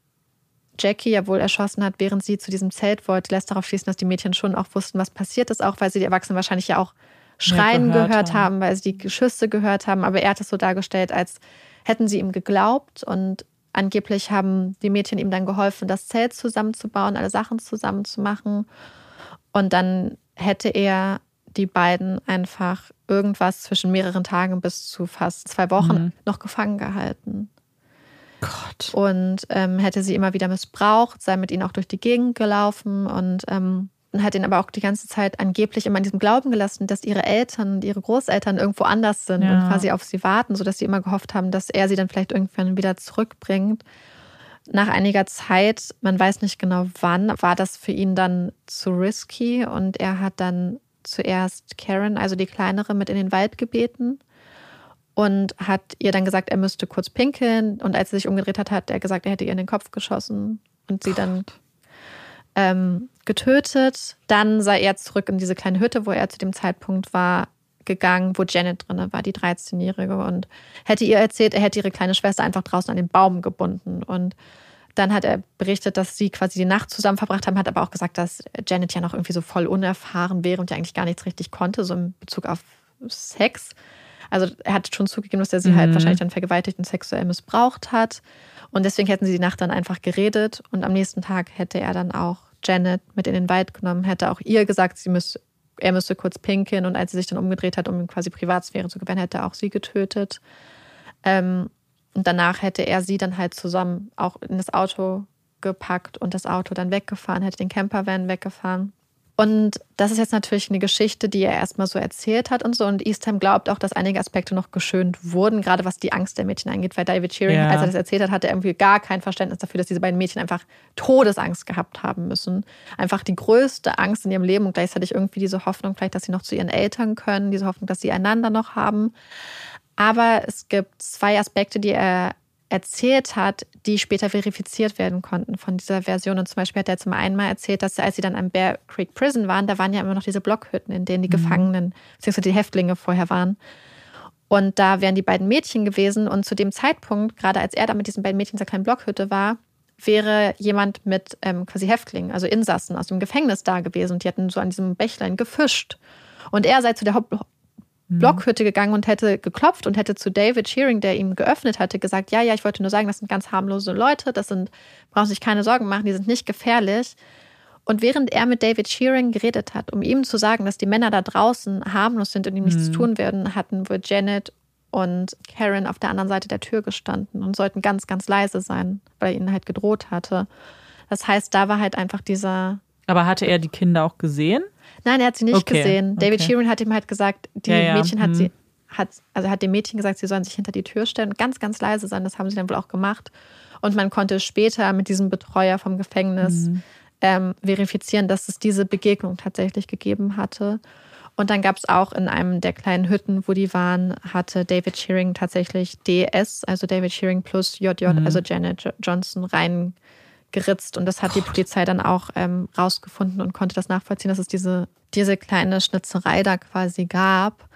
[SPEAKER 5] Jackie ja wohl erschossen hat, während sie zu diesem Zelt wollte, lässt darauf schließen, dass die Mädchen schon auch wussten, was passiert ist, auch weil sie die Erwachsenen wahrscheinlich ja auch Schreien ja, gehört, gehört haben. haben, weil sie die Geschüsse gehört haben. Aber er hat es so dargestellt, als hätten sie ihm geglaubt und angeblich haben die Mädchen ihm dann geholfen, das Zelt zusammenzubauen, alle Sachen zusammenzumachen. Und dann hätte er die beiden einfach irgendwas zwischen mehreren Tagen bis zu fast zwei Wochen mhm. noch gefangen gehalten.
[SPEAKER 2] Gott.
[SPEAKER 5] Und ähm, hätte sie immer wieder missbraucht, sei mit ihnen auch durch die Gegend gelaufen und ähm, hat ihn aber auch die ganze Zeit angeblich immer in diesem Glauben gelassen, dass ihre Eltern und ihre Großeltern irgendwo anders sind ja. und quasi auf sie warten, sodass sie immer gehofft haben, dass er sie dann vielleicht irgendwann wieder zurückbringt. Nach einiger Zeit, man weiß nicht genau wann, war das für ihn dann zu risky und er hat dann zuerst Karen, also die kleinere, mit in den Wald gebeten und hat ihr dann gesagt, er müsste kurz pinkeln. Und als sie sich umgedreht hat, hat er gesagt, er hätte ihr in den Kopf geschossen und sie dann ähm, getötet. Dann sei er zurück in diese kleine Hütte, wo er zu dem Zeitpunkt war, gegangen, wo Janet drin war, die 13-Jährige, und hätte ihr erzählt, er hätte ihre kleine Schwester einfach draußen an den Baum gebunden. Und dann hat er berichtet, dass sie quasi die Nacht zusammen verbracht haben, hat aber auch gesagt, dass Janet ja noch irgendwie so voll unerfahren wäre und ja eigentlich gar nichts richtig konnte, so in Bezug auf Sex. Also er hat schon zugegeben, dass er sie halt mhm. halt wahrscheinlich dann vergewaltigt und sexuell missbraucht hat. Und deswegen hätten sie die Nacht dann einfach geredet. Und am nächsten Tag hätte er dann auch Janet mit in den Wald genommen, hätte auch ihr gesagt, sie müsse, er müsse kurz pinkeln. Und als sie sich dann umgedreht hat, um ihm quasi Privatsphäre zu gewähren, hätte er auch sie getötet. Ähm, und danach hätte er sie dann halt zusammen auch in das Auto gepackt und das Auto dann weggefahren, hätte den Campervan weggefahren. Und das ist jetzt natürlich eine Geschichte, die er erstmal so erzählt hat und so. Und Eastham glaubt auch, dass einige Aspekte noch geschönt wurden, gerade was die Angst der Mädchen angeht. Weil David Shearing, ja. als er das erzählt hat, hatte er irgendwie gar kein Verständnis dafür, dass diese beiden Mädchen einfach Todesangst gehabt haben müssen. Einfach die größte Angst in ihrem Leben und gleichzeitig irgendwie diese Hoffnung, vielleicht, dass sie noch zu ihren Eltern können, diese Hoffnung, dass sie einander noch haben. Aber es gibt zwei Aspekte, die er erzählt hat, die später verifiziert werden konnten von dieser Version. Und zum Beispiel hat er zum einen mal erzählt, dass als sie dann am Bear Creek Prison waren, da waren ja immer noch diese Blockhütten, in denen die mhm. Gefangenen, beziehungsweise die Häftlinge vorher waren. Und da wären die beiden Mädchen gewesen. Und zu dem Zeitpunkt, gerade als er da mit diesen beiden Mädchen in dieser kleinen Blockhütte war, wäre jemand mit ähm, quasi Häftlingen, also Insassen aus dem Gefängnis da gewesen. Und die hätten so an diesem Bächlein gefischt. Und er sei zu der Haupt. Blockhütte gegangen und hätte geklopft und hätte zu David Shearing, der ihm geöffnet hatte, gesagt, ja, ja, ich wollte nur sagen, das sind ganz harmlose Leute, das sind, brauchen sich keine Sorgen machen, die sind nicht gefährlich. Und während er mit David Shearing geredet hat, um ihm zu sagen, dass die Männer da draußen harmlos sind und ihm nichts mhm. tun werden, hatten wohl Janet und Karen auf der anderen Seite der Tür gestanden und sollten ganz, ganz leise sein, weil er ihnen halt gedroht hatte. Das heißt, da war halt einfach dieser.
[SPEAKER 2] Aber hatte er die Kinder auch gesehen?
[SPEAKER 5] Nein, er hat sie nicht okay. gesehen. David okay. Sheeran hat ihm halt gesagt, die ja, ja. Mädchen hat hm. sie, hat, also hat dem Mädchen gesagt, sie sollen sich hinter die Tür stellen und ganz, ganz leise sein. Das haben sie dann wohl auch gemacht. Und man konnte später mit diesem Betreuer vom Gefängnis mhm. ähm, verifizieren, dass es diese Begegnung tatsächlich gegeben hatte. Und dann gab es auch in einem der kleinen Hütten, wo die waren, hatte David Shearing tatsächlich DS, also David Shearing plus JJ, mhm. also Janet Johnson, rein geritzt. Und das hat die Polizei dann auch ähm, rausgefunden und konnte das nachvollziehen, dass es diese, diese kleine Schnitzerei da quasi gab.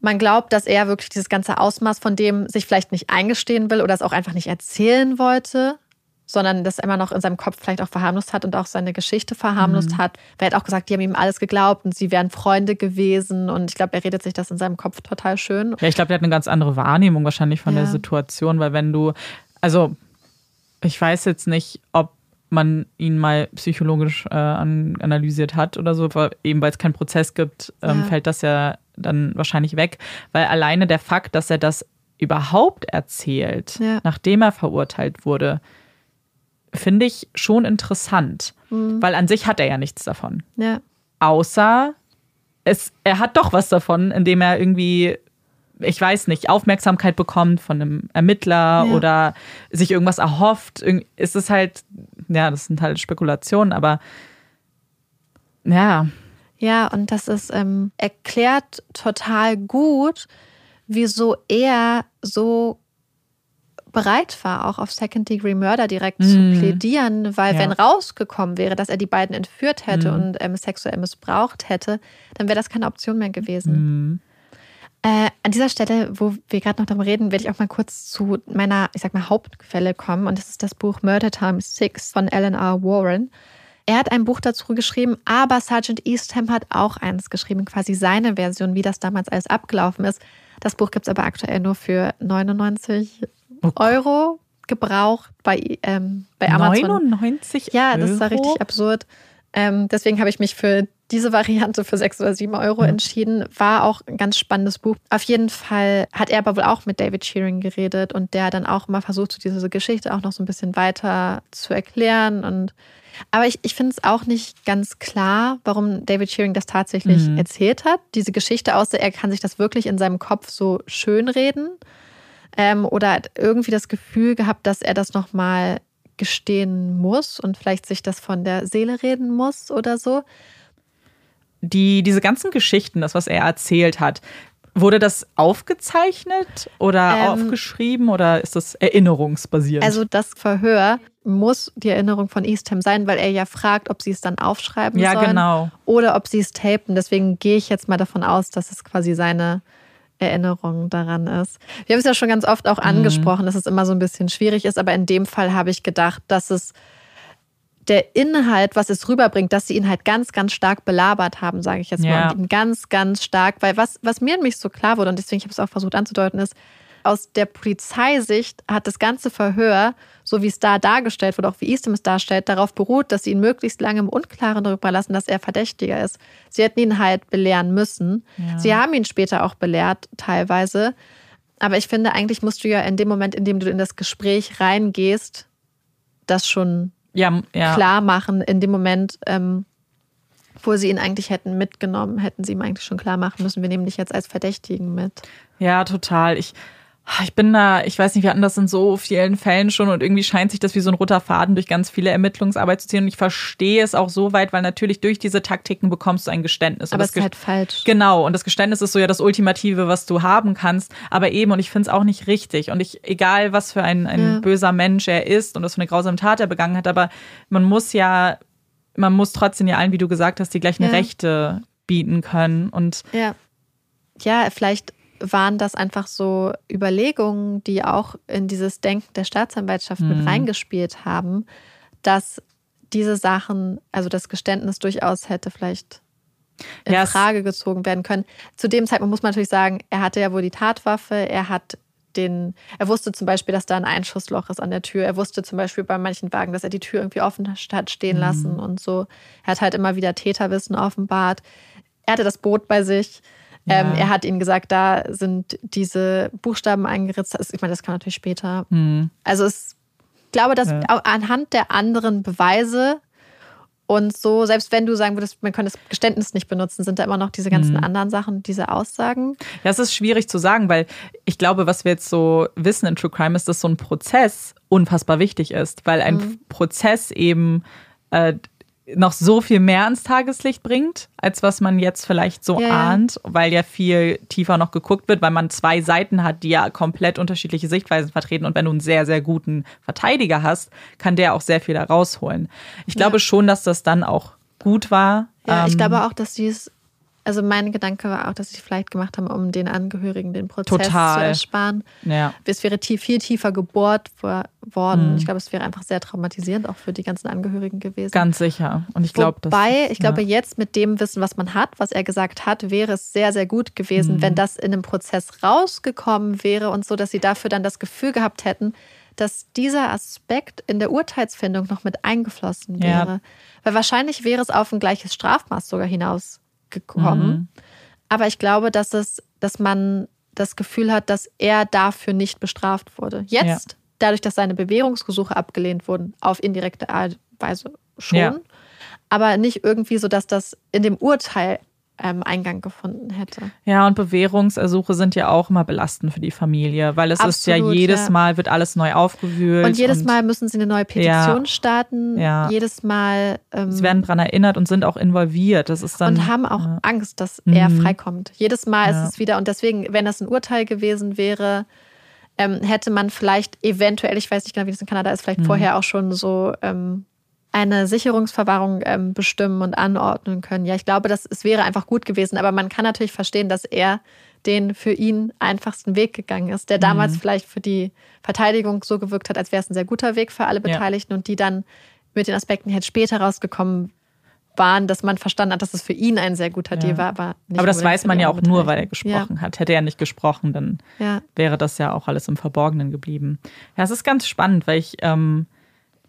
[SPEAKER 5] Man glaubt, dass er wirklich dieses ganze Ausmaß von dem sich vielleicht nicht eingestehen will oder es auch einfach nicht erzählen wollte, sondern das immer noch in seinem Kopf vielleicht auch verharmlost hat und auch seine Geschichte verharmlost
[SPEAKER 2] Mhm.
[SPEAKER 5] hat. Wer hat auch gesagt, die haben ihm alles geglaubt und sie wären Freunde gewesen. Und ich glaube, er redet sich das in seinem Kopf total schön.
[SPEAKER 2] Ja, ich glaube, der hat eine ganz andere Wahrnehmung wahrscheinlich von
[SPEAKER 5] Ja.
[SPEAKER 2] der Situation, weil wenn du, also ich weiß jetzt nicht, ob man ihn mal psychologisch äh, an, analysiert hat oder so, weil, eben weil es keinen Prozess gibt, ähm,
[SPEAKER 5] Ja.
[SPEAKER 2] fällt das ja dann wahrscheinlich weg, weil alleine der Fakt, dass er das überhaupt erzählt,
[SPEAKER 5] Ja.
[SPEAKER 2] nachdem er verurteilt wurde, finde ich schon interessant,
[SPEAKER 5] Mhm.
[SPEAKER 2] weil an sich hat er ja nichts davon
[SPEAKER 5] Ja.
[SPEAKER 2] außer es, er hat doch was davon, indem er irgendwie, ich weiß nicht, Aufmerksamkeit bekommt von einem Ermittler
[SPEAKER 5] Ja.
[SPEAKER 2] oder sich irgendwas erhofft. Irg- Es ist halt, ja, das sind halt Spekulationen, aber ja,
[SPEAKER 5] Ja, und das ist ähm, erklärt total gut, wieso er so bereit war, auch auf Second Degree Murder direkt zu plädieren, weil
[SPEAKER 2] Mhm. Ja. Mhm.
[SPEAKER 5] wenn rausgekommen wäre, dass er die beiden entführt hätte und ähm, sexuell missbraucht hätte, dann wäre das keine Option mehr gewesen.
[SPEAKER 2] Mhm.
[SPEAKER 5] Äh, an dieser Stelle, wo wir gerade noch darüber reden, werde ich auch mal kurz zu meiner, ich sag mal, Hauptquelle kommen. Und das ist das Buch Murder Time 6 von Alan R. Warren. Er hat ein Buch dazu geschrieben, aber Sergeant Eastham hat auch eins geschrieben, quasi seine Version, wie das damals alles abgelaufen ist. Das Buch gibt es aber aktuell nur für 99
[SPEAKER 2] Oh
[SPEAKER 5] Euro gebraucht bei, ähm, bei Amazon.
[SPEAKER 2] 99
[SPEAKER 5] Ja, das war
[SPEAKER 2] Euro?
[SPEAKER 5] richtig absurd. Ähm, deswegen habe ich mich für diese Variante für sechs oder sieben Euro entschieden. War auch ein ganz spannendes Buch. Auf jeden Fall hat er aber wohl auch mit David Shearing geredet und der dann auch mal versucht, diese Geschichte auch noch so ein bisschen weiter zu erklären. Und aber ich, ich finde es auch nicht ganz klar, warum David Shearing das tatsächlich
[SPEAKER 2] Mhm.
[SPEAKER 5] erzählt hat. Diese Geschichte, außer er kann sich das wirklich in seinem Kopf so schönreden. Ähm, oder hat irgendwie das Gefühl gehabt, dass er das nochmal gestehen muss und vielleicht sich das von der Seele reden muss oder so.
[SPEAKER 2] Die, diese ganzen Geschichten, das, was er erzählt hat, wurde das aufgezeichnet oder
[SPEAKER 5] Ähm,
[SPEAKER 2] aufgeschrieben oder ist das erinnerungsbasierend?
[SPEAKER 5] Also das Verhör muss die Erinnerung von Eastham sein, weil er ja fragt, ob sie es dann aufschreiben
[SPEAKER 2] Ja,
[SPEAKER 5] sollen
[SPEAKER 2] genau.
[SPEAKER 5] oder ob sie es tapen. Deswegen gehe ich jetzt mal davon aus, dass es quasi seine Erinnerung daran ist. Wir haben es ja schon ganz oft auch
[SPEAKER 2] Mhm.
[SPEAKER 5] angesprochen, dass es immer so ein bisschen schwierig ist, aber in dem Fall habe ich gedacht, dass es der Inhalt, was es rüberbringt, dass sie ihn halt ganz, ganz stark belabert haben, sage ich jetzt mal.
[SPEAKER 2] Ja.
[SPEAKER 5] Und ihn ganz, ganz stark, weil was, was mir nämlich so klar wurde, und deswegen ich habe es auch versucht anzudeuten, ist, aus der Polizeisicht hat das ganze Verhör, so wie es da dargestellt wurde, auch wie Eastham es darstellt, darauf beruht, dass sie ihn möglichst lange im Unklaren darüber lassen, dass er Verdächtiger ist. Sie hätten ihn halt belehren müssen. Sie haben ihn später auch belehrt, teilweise. Aber ich finde, eigentlich musst du ja in dem Moment, in dem du in das Gespräch reingehst, das schon
[SPEAKER 2] ja, ja.
[SPEAKER 5] klar machen. In dem Moment, ähm, wo sie ihn eigentlich hätten mitgenommen, hätten sie ihm eigentlich schon klar machen müssen, wir nehmen dich jetzt als Verdächtigen mit.
[SPEAKER 2] Ja, total. Ich, ich bin da, ich weiß nicht, wir hatten das in so vielen Fällen schon und irgendwie scheint sich das wie so ein roter Faden durch ganz viele Ermittlungsarbeit zu ziehen. Und ich verstehe es auch so weit, weil natürlich durch diese Taktiken bekommst du ein Geständnis.
[SPEAKER 5] Aber
[SPEAKER 2] das
[SPEAKER 5] es ist halt falsch.
[SPEAKER 2] Genau, und das Geständnis ist so ja das Ultimative, was du haben kannst. Aber eben, und ich finde es auch nicht richtig. Und ich, egal was für ein, ein
[SPEAKER 5] Ja.
[SPEAKER 2] böser Mensch er ist und was für eine grausame Tat er begangen hat, aber man muss ja, man muss trotzdem ja allen, wie du gesagt hast, die gleichen
[SPEAKER 5] Ja.
[SPEAKER 2] Rechte bieten können. Und
[SPEAKER 5] Ja. Ja, vielleicht waren das einfach so Überlegungen, die auch in dieses Denken der Staatsanwaltschaft mit reingespielt haben, dass diese Sachen, also das Geständnis durchaus hätte vielleicht in
[SPEAKER 2] Ja, es-
[SPEAKER 5] Frage gezogen werden können. Zu dem Zeitpunkt muss man natürlich sagen, er hatte ja wohl die Tatwaffe, er hat den, er wusste zum Beispiel, dass da ein Einschussloch ist an der Tür. Er wusste zum Beispiel bei manchen Wagen, dass er die Tür irgendwie offen hat stehen lassen und so. Er hat halt immer wieder Täterwissen offenbart. Er hatte das Boot bei sich. Ähm,
[SPEAKER 2] Ja.
[SPEAKER 5] er hat ihnen gesagt, da sind diese Buchstaben eingeritzt. Das- Ich meine, das kam natürlich später. Also es, ich glaube, dass
[SPEAKER 2] Ja.
[SPEAKER 5] anhand der anderen Beweise und so, selbst wenn du sagen würdest, man könnte das Geständnis nicht benutzen, sind da immer noch diese ganzen anderen Sachen, diese Aussagen.
[SPEAKER 2] Ja, es ist schwierig zu sagen, weil ich glaube, was wir jetzt so wissen in True Crime ist, dass so ein Prozess unfassbar wichtig ist, weil ein Prozess eben äh, noch so viel mehr ans Tageslicht bringt, als was man jetzt vielleicht so
[SPEAKER 5] Ja, ja.
[SPEAKER 2] ahnt, weil ja viel tiefer noch geguckt wird, weil man zwei Seiten hat, die ja komplett unterschiedliche Sichtweisen vertreten. Und wenn du einen sehr, sehr guten Verteidiger hast, kann der auch sehr viel da rausholen. Ich glaube schon, dass das dann auch gut war.
[SPEAKER 5] Ja, ich
[SPEAKER 2] Ähm,
[SPEAKER 5] glaube auch, dass sie es Also mein Gedanke war auch, dass sie es vielleicht gemacht haben, um den Angehörigen den Prozess
[SPEAKER 2] Total.
[SPEAKER 5] zu ersparen.
[SPEAKER 2] Ja.
[SPEAKER 5] Es wäre tief, viel tiefer gebohrt wo- worden.
[SPEAKER 2] Mhm.
[SPEAKER 5] Ich glaube, es wäre einfach sehr traumatisierend auch für die ganzen Angehörigen gewesen.
[SPEAKER 2] Ganz sicher. Und ich glaube, das.
[SPEAKER 5] Wobei, ich glaube,
[SPEAKER 2] ja.
[SPEAKER 5] jetzt mit dem Wissen, was man hat, was er gesagt hat, wäre es sehr, sehr gut gewesen,
[SPEAKER 2] Mhm.
[SPEAKER 5] wenn das in einem Prozess rausgekommen wäre und so, dass sie dafür dann das Gefühl gehabt hätten, dass dieser Aspekt in der Urteilsfindung noch mit eingeflossen
[SPEAKER 2] Ja.
[SPEAKER 5] wäre. Weil wahrscheinlich wäre es auf ein gleiches Strafmaß sogar hinausgekommen.
[SPEAKER 2] Mhm.
[SPEAKER 5] Aber ich glaube, dass es, dass man das Gefühl hat, dass er dafür nicht bestraft wurde. Jetzt, dadurch, dass seine Bewährungsgesuche abgelehnt wurden, auf indirekte Art und Weise schon,
[SPEAKER 2] Ja.
[SPEAKER 5] aber nicht irgendwie so, dass das in dem Urteil ähm, Eingang gefunden hätte.
[SPEAKER 2] Ja, und Bewährungsersuche sind ja auch immer belastend für die Familie, weil es ist ja
[SPEAKER 5] Absolut,
[SPEAKER 2] jedes
[SPEAKER 5] ja.
[SPEAKER 2] Mal wird alles neu aufgewühlt.
[SPEAKER 5] Und jedes Mal müssen sie eine neue Petition starten.
[SPEAKER 2] Ja.
[SPEAKER 5] Jedes Mal ähm,
[SPEAKER 2] Sie werden daran erinnert und sind auch involviert. Das ist dann.
[SPEAKER 5] und haben auch
[SPEAKER 2] ja.
[SPEAKER 5] Angst, dass er
[SPEAKER 2] Mhm.
[SPEAKER 5] freikommt. Jedes Mal
[SPEAKER 2] Ja.
[SPEAKER 5] ist es wieder, und deswegen, wenn das ein Urteil gewesen wäre, ähm, hätte man vielleicht eventuell, ich weiß nicht genau, wie das in Kanada ist,
[SPEAKER 2] Mhm.
[SPEAKER 5] vielleicht vorher auch schon so ähm, eine Sicherungsverwahrung ähm, bestimmen und anordnen können. Ja, ich glaube, das, es wäre einfach gut gewesen, aber man kann natürlich verstehen, dass er den für ihn einfachsten Weg gegangen ist, der damals
[SPEAKER 2] Mhm.
[SPEAKER 5] vielleicht für die Verteidigung so gewirkt hat, als wäre es ein sehr guter Weg für alle
[SPEAKER 2] Ja.
[SPEAKER 5] Beteiligten und die dann mit den Aspekten, halt später rausgekommen waren, dass man verstanden hat, dass es für ihn ein sehr guter
[SPEAKER 2] Ja.
[SPEAKER 5] Deal war, aber nicht
[SPEAKER 2] Aber das weiß man ja auch nur, weil er gesprochen hat. Hätte er nicht gesprochen, dann
[SPEAKER 5] Ja, ja.
[SPEAKER 2] wäre das ja auch alles im Verborgenen geblieben. Ja, es ist ganz spannend, weil ich, ähm,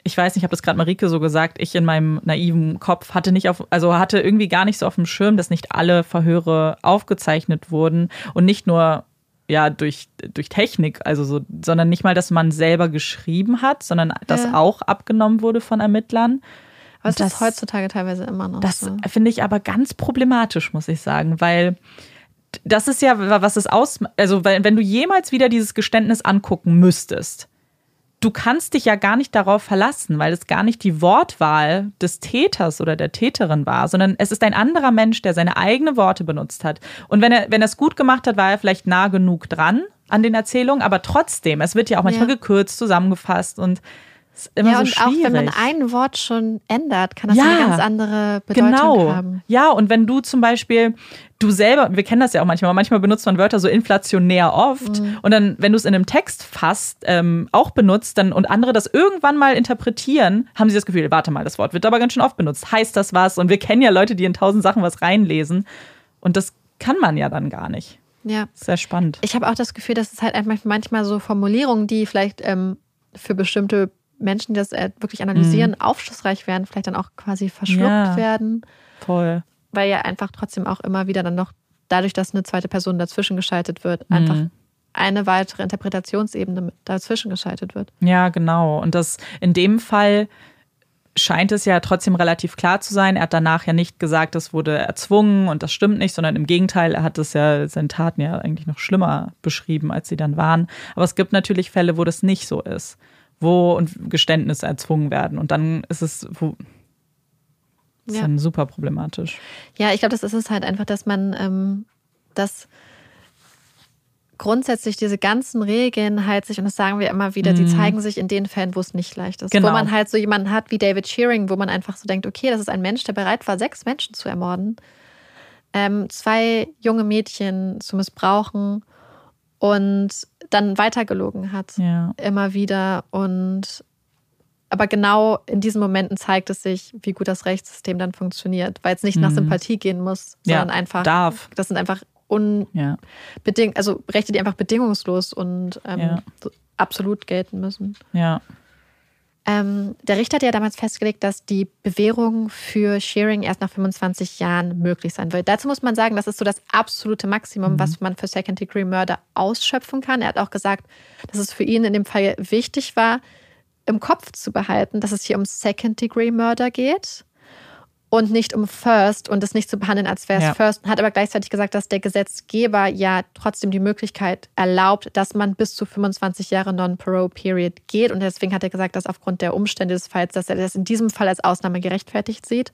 [SPEAKER 2] ich weiß nicht, ich habe das gerade Marike so gesagt, ich in meinem naiven Kopf hatte nicht auf, also hatte irgendwie gar nicht so auf dem Schirm, dass nicht alle Verhöre aufgezeichnet wurden und nicht nur ja durch, durch Technik, also so, sondern nicht mal, dass man selber geschrieben hat, sondern dass
[SPEAKER 5] Ja.
[SPEAKER 2] auch abgenommen wurde von Ermittlern.
[SPEAKER 5] Aber es
[SPEAKER 2] Und
[SPEAKER 5] ist heutzutage teilweise immer noch
[SPEAKER 2] Das
[SPEAKER 5] so.
[SPEAKER 2] finde ich aber ganz problematisch, muss ich sagen, weil das ist ja, was es aus, also weil, wenn du jemals wieder dieses Geständnis angucken müsstest, du kannst dich ja gar nicht darauf verlassen, weil es gar nicht die Wortwahl des Täters oder der Täterin war, sondern es ist ein anderer Mensch, der seine eigenen Worte benutzt hat. Und wenn er, wenn er es gut gemacht hat, war er vielleicht nah genug dran an den Erzählungen, aber trotzdem, es wird ja auch manchmal
[SPEAKER 5] Ja.
[SPEAKER 2] gekürzt, zusammengefasst und ist immer
[SPEAKER 5] ja,
[SPEAKER 2] so
[SPEAKER 5] und
[SPEAKER 2] schwierig.
[SPEAKER 5] auch wenn man ein Wort schon ändert, kann das
[SPEAKER 2] Ja,
[SPEAKER 5] eine ganz andere Bedeutung
[SPEAKER 2] genau.
[SPEAKER 5] haben.
[SPEAKER 2] Ja, und wenn du zum Beispiel, du selber, wir kennen das ja auch manchmal, manchmal benutzt man Wörter so inflationär oft
[SPEAKER 5] Mhm.
[SPEAKER 2] und dann, wenn du es in einem Text fasst, ähm, auch benutzt dann und andere das irgendwann mal interpretieren, haben sie das Gefühl, warte mal, das Wort wird aber ganz schön oft benutzt. Heißt das was? Und wir kennen ja Leute, die in tausend Sachen was reinlesen und das kann man ja dann gar nicht.
[SPEAKER 5] Ja.
[SPEAKER 2] Sehr spannend.
[SPEAKER 5] Ich habe auch das Gefühl, dass es halt einfach manchmal so Formulierungen, die vielleicht ähm, für bestimmte Menschen, die das äh, wirklich analysieren, aufschlussreich werden, vielleicht dann auch quasi verschluckt
[SPEAKER 2] Mhm. Ja.
[SPEAKER 5] werden,
[SPEAKER 2] Voll.
[SPEAKER 5] weil ja einfach trotzdem auch immer wieder dann noch, dadurch, dass eine zweite Person dazwischen geschaltet wird, einfach
[SPEAKER 2] Mhm.
[SPEAKER 5] eine weitere Interpretationsebene dazwischen geschaltet wird.
[SPEAKER 2] Ja, genau. Und das in dem Fall scheint es ja trotzdem relativ klar zu sein. Er hat danach ja nicht gesagt, das wurde erzwungen und das stimmt nicht, sondern im Gegenteil, er hat es ja, seine Taten ja eigentlich noch schlimmer beschrieben, als sie dann waren. Aber es gibt natürlich Fälle, wo das nicht so ist, wo und Geständnisse erzwungen werden. Und dann ist es wo, ist
[SPEAKER 5] Ja.
[SPEAKER 2] dann super problematisch.
[SPEAKER 5] Ja, ich glaube, das ist es halt einfach, dass man ähm, das grundsätzlich diese ganzen Regeln halt sich, und das sagen wir immer wieder, sie zeigen sich in den Fällen, wo es nicht leicht ist.
[SPEAKER 2] Mhm. Genau.
[SPEAKER 5] Wo man halt so jemanden hat wie David Shearing, wo man einfach so denkt, okay, das ist ein Mensch, der bereit war, sechs Menschen zu ermorden, ähm, zwei junge Mädchen zu missbrauchen und dann weitergelogen hat.
[SPEAKER 2] Ja.
[SPEAKER 5] Immer wieder. Und aber genau in diesen Momenten zeigt es sich, wie gut das Rechtssystem dann funktioniert, weil es nicht nach Sympathie gehen muss,
[SPEAKER 2] Mhm. Ja,
[SPEAKER 5] sondern einfach
[SPEAKER 2] darf.
[SPEAKER 5] das sind einfach unbedingt,
[SPEAKER 2] Ja.
[SPEAKER 5] also Rechte, die einfach bedingungslos und ähm, absolut gelten müssen.
[SPEAKER 2] Ja.
[SPEAKER 5] Ähm, der Richter hat ja damals festgelegt, dass die Bewährung für Shearing erst nach 25 Jahren möglich sein wird. Dazu muss man sagen, das ist so das absolute Maximum, was man für Second-Degree-Murder ausschöpfen kann. Er hat auch gesagt, dass es für ihn in dem Fall wichtig war, im Kopf zu behalten, dass es hier um Second-Degree-Murder geht und nicht um First und es nicht zu behandeln, als wäre es
[SPEAKER 2] Ja.
[SPEAKER 5] First. Hat aber gleichzeitig gesagt, dass der Gesetzgeber ja trotzdem die Möglichkeit erlaubt, dass man bis zu 25 Jahre Non-Parole-Period geht. Und deswegen hat er gesagt, dass aufgrund der Umstände des Falls, dass er das in diesem Fall als Ausnahme gerechtfertigt sieht.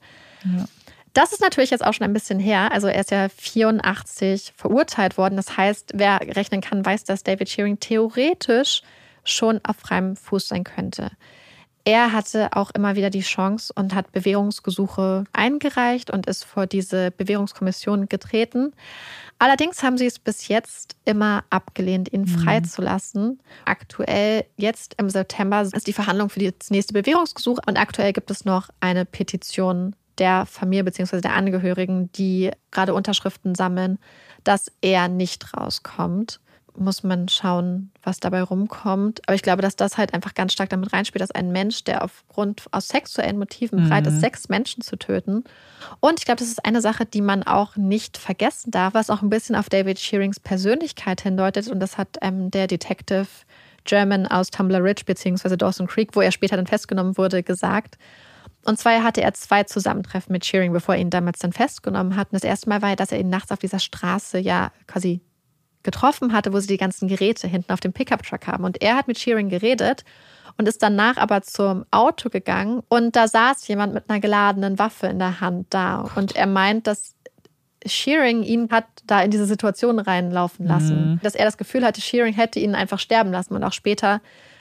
[SPEAKER 5] Das ist natürlich jetzt auch schon ein bisschen her. Also er ist ja 84 verurteilt worden. Das heißt, wer rechnen kann, weiß, dass David Shearing theoretisch schon auf freiem Fuß sein könnte. Er hatte auch immer wieder die Chance und hat Bewährungsgesuche eingereicht und ist vor diese Bewährungskommission getreten. Allerdings haben sie es bis jetzt immer abgelehnt, ihn freizulassen. Aktuell, jetzt im September, ist die Verhandlung für das nächste Bewährungsgesuch und aktuell gibt es noch eine Petition der Familie bzw. der Angehörigen, die gerade Unterschriften sammeln, dass er nicht rauskommt. Muss man schauen, was dabei rumkommt. Aber ich glaube, dass das halt einfach ganz stark damit reinspielt, dass ein Mensch, der aufgrund aus sexuellen Motiven bereit ist, sechs Menschen zu töten. Und ich glaube, das ist eine Sache, die man auch nicht vergessen darf, was auch ein bisschen auf David Shearings Persönlichkeit hindeutet. Und das hat ähm, der Detective German aus Tumbler Ridge bzw. Dawson Creek, wo er später dann festgenommen wurde, gesagt. Und zwar hatte er zwei Zusammentreffen mit Shearing, bevor er ihn damals dann festgenommen hat. Und das erste Mal war, dass er ihn nachts auf dieser Straße ja quasi getroffen hatte, wo sie die ganzen Geräte hinten auf dem Pickup-Truck haben. Und er hat mit Shearing geredet und ist danach aber zum Auto gegangen und da saß jemand mit einer geladenen Waffe in der Hand da. Und er meint, dass Shearing ihn hat da in diese Situation reinlaufen lassen. Dass er das Gefühl hatte, Shearing hätte ihn einfach sterben lassen. Und auch später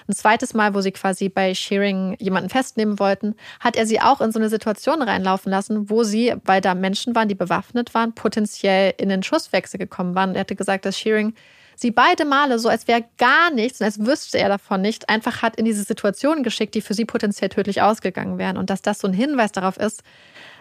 [SPEAKER 5] ein zweites Mal, wo sie quasi bei Shearing jemanden festnehmen wollten, hat er sie auch in so eine Situation reinlaufen lassen, wo sie, weil da Menschen waren, die bewaffnet waren, potenziell in den Schusswechsel gekommen waren. Er hatte gesagt, dass Shearing sie beide Male so, als wäre gar nichts und als wüsste er davon nicht, einfach hat in diese Situation geschickt, die für sie potenziell tödlich ausgegangen wären. Und dass das so ein Hinweis darauf ist,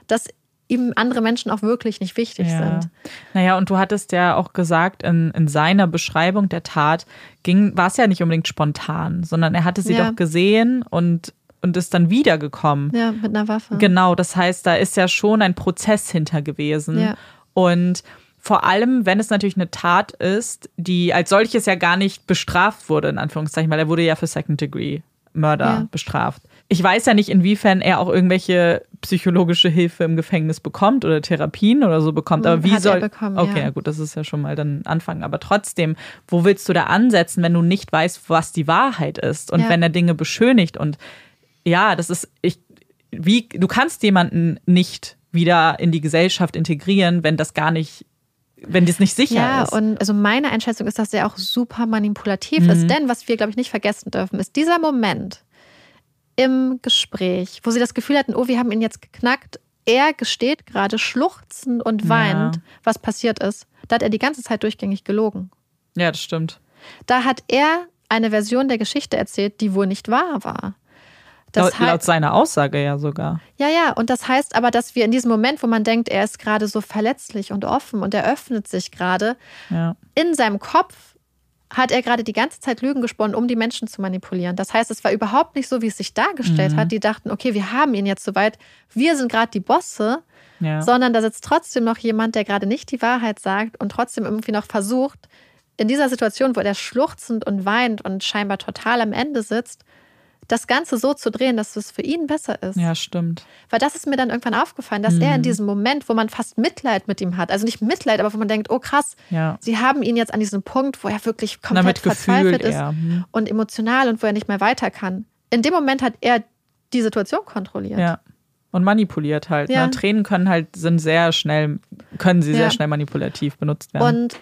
[SPEAKER 5] dass ihm andere Menschen auch wirklich nicht wichtig
[SPEAKER 2] Ja.
[SPEAKER 5] sind.
[SPEAKER 2] Naja, und du hattest ja auch gesagt, in, in seiner Beschreibung der Tat ging, war es ja nicht unbedingt spontan, sondern er hatte sie
[SPEAKER 5] Ja.
[SPEAKER 2] doch gesehen und, und ist dann wiedergekommen.
[SPEAKER 5] Ja, mit einer Waffe.
[SPEAKER 2] Genau, das heißt, da ist ja schon ein Prozess hinter gewesen.
[SPEAKER 5] Ja.
[SPEAKER 2] Und vor allem, wenn es natürlich eine Tat ist, die als solches ja gar nicht bestraft wurde, in Anführungszeichen, weil er wurde ja für Second Degree Murder
[SPEAKER 5] Ja.
[SPEAKER 2] bestraft. Ich weiß ja nicht, inwiefern er auch irgendwelche psychologische Hilfe im Gefängnis bekommt oder Therapien oder so bekommt. Aber
[SPEAKER 5] Hm,
[SPEAKER 2] wie
[SPEAKER 5] hat er
[SPEAKER 2] soll.
[SPEAKER 5] bekommen,
[SPEAKER 2] okay,
[SPEAKER 5] ja.
[SPEAKER 2] ja gut, das ist ja schon mal dann ein Anfang. Aber trotzdem, wo willst du da ansetzen, wenn du nicht weißt, was die Wahrheit ist? Und
[SPEAKER 5] Ja.
[SPEAKER 2] wenn er Dinge beschönigt und ja, das ist, ich, wie, du kannst jemanden nicht wieder in die Gesellschaft integrieren, wenn das gar nicht, wenn das nicht sicher
[SPEAKER 5] Ja,
[SPEAKER 2] ist.
[SPEAKER 5] und also meine Einschätzung ist, dass er auch super manipulativ
[SPEAKER 2] Mhm.
[SPEAKER 5] ist. Denn was wir, glaube ich, nicht vergessen dürfen, ist dieser Moment im Gespräch, wo sie das Gefühl hatten, oh, wir haben ihn jetzt geknackt. Er gesteht gerade schluchzend und weinend,
[SPEAKER 2] Ja.
[SPEAKER 5] was passiert ist. Da hat er die ganze Zeit durchgängig gelogen.
[SPEAKER 2] ja, das stimmt.
[SPEAKER 5] Da hat er eine Version der Geschichte erzählt, die wohl nicht wahr war. Das
[SPEAKER 2] Laut,
[SPEAKER 5] heißt-
[SPEAKER 2] laut seiner Aussage ja sogar.
[SPEAKER 5] ja, ja, und das heißt aber, dass wir in diesem Moment, wo man denkt, er ist gerade so verletzlich und offen und er öffnet sich gerade,
[SPEAKER 2] Ja.
[SPEAKER 5] in seinem Kopf hat er gerade die ganze Zeit Lügen gesponnen, um die Menschen zu manipulieren. Das heißt, es war überhaupt nicht so, wie es sich dargestellt
[SPEAKER 2] Mhm.
[SPEAKER 5] hat. Die dachten, okay, wir haben ihn jetzt soweit, wir sind gerade die Bosse,
[SPEAKER 2] Ja.
[SPEAKER 5] sondern da sitzt trotzdem noch jemand, der gerade nicht die Wahrheit sagt und trotzdem irgendwie noch versucht, in dieser Situation, wo er schluchzend und weint und scheinbar total am Ende sitzt, das Ganze so zu drehen, dass es für ihn besser ist.
[SPEAKER 2] ja, stimmt.
[SPEAKER 5] Weil das ist mir dann irgendwann aufgefallen, dass er in
[SPEAKER 2] Mhm.
[SPEAKER 5] diesem Moment, wo man fast Mitleid mit ihm hat, also nicht Mitleid, aber wo man denkt, oh krass,
[SPEAKER 2] Ja.
[SPEAKER 5] sie haben ihn jetzt an diesem Punkt, wo er wirklich komplett verzweifelt ist
[SPEAKER 2] eher. Hm.
[SPEAKER 5] und emotional und wo er nicht mehr weiter kann. In dem Moment hat er die Situation kontrolliert.
[SPEAKER 2] Ja. Und manipuliert halt.
[SPEAKER 5] Ja.
[SPEAKER 2] Ne? Tränen können halt, sind sehr schnell, können sie
[SPEAKER 5] Ja.
[SPEAKER 2] sehr schnell manipulativ benutzt werden.
[SPEAKER 5] Und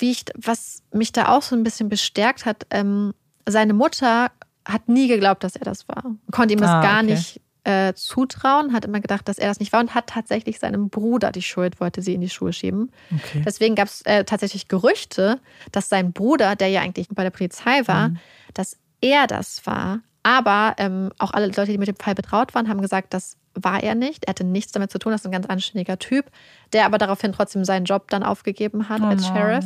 [SPEAKER 5] wie ich, was mich da auch so ein bisschen bestärkt hat, ähm, seine Mutter hat nie geglaubt, dass er das war. Konnte ihm das
[SPEAKER 2] Ah,
[SPEAKER 5] gar
[SPEAKER 2] okay.
[SPEAKER 5] nicht äh, zutrauen, hat immer gedacht, dass er das nicht war und hat tatsächlich seinem Bruder die Schuld, wollte sie in die Schuhe schieben.
[SPEAKER 2] okay.
[SPEAKER 5] Deswegen gab es äh, tatsächlich Gerüchte, dass sein Bruder, der ja eigentlich bei der Polizei war,
[SPEAKER 2] Mhm.
[SPEAKER 5] dass er das war. Aber ähm, auch alle Leute, die mit dem Fall betraut waren, haben gesagt, das war er nicht. Er hatte nichts damit zu tun. Das ist ein ganz anständiger Typ, der aber daraufhin trotzdem seinen Job dann aufgegeben hat
[SPEAKER 2] Oh
[SPEAKER 5] als. Sheriff.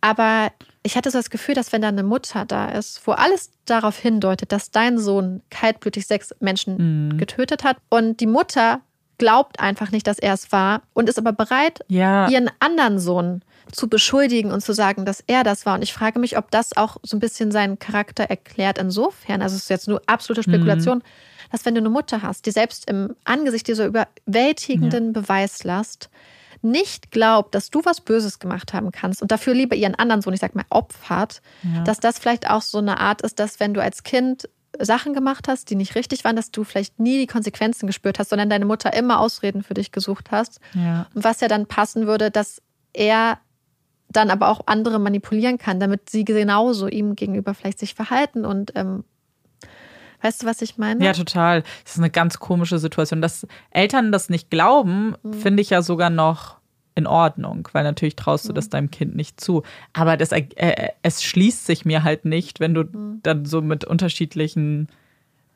[SPEAKER 5] Aber ich hatte so das Gefühl, dass wenn da eine Mutter da ist, wo alles darauf hindeutet, dass dein Sohn kaltblütig sechs Menschen
[SPEAKER 2] Mhm.
[SPEAKER 5] getötet hat und die Mutter glaubt einfach nicht, dass er es war und ist aber bereit,
[SPEAKER 2] Ja.
[SPEAKER 5] ihren anderen Sohn zu beschuldigen und zu sagen, dass er das war. Und ich frage mich, ob das auch so ein bisschen seinen Charakter erklärt. Insofern, also es ist jetzt nur absolute Spekulation, dass wenn du eine Mutter hast, die selbst im Angesicht dieser überwältigenden Beweislast nicht glaubt, dass du was Böses gemacht haben kannst und dafür lieber ihren anderen Sohn, ich sag mal, opfert,
[SPEAKER 2] Ja.
[SPEAKER 5] dass das vielleicht auch so eine Art ist, dass wenn du als Kind Sachen gemacht hast, die nicht richtig waren, dass du vielleicht nie die Konsequenzen gespürt hast, sondern deine Mutter immer Ausreden für dich gesucht hast.
[SPEAKER 2] ja.
[SPEAKER 5] Und was ja dann passen würde, dass er dann aber auch andere manipulieren kann, damit sie genauso ihm gegenüber vielleicht sich verhalten und ähm, Weißt du, was ich meine?
[SPEAKER 2] Ja, total. Das ist eine ganz komische Situation. Dass Eltern das nicht glauben,
[SPEAKER 5] Mhm.
[SPEAKER 2] finde ich ja sogar noch in Ordnung, weil natürlich traust du das
[SPEAKER 5] Mhm.
[SPEAKER 2] deinem Kind nicht zu. Aber das, äh, äh, es schließt sich mir halt nicht, wenn du
[SPEAKER 5] Mhm.
[SPEAKER 2] dann so mit unterschiedlichen,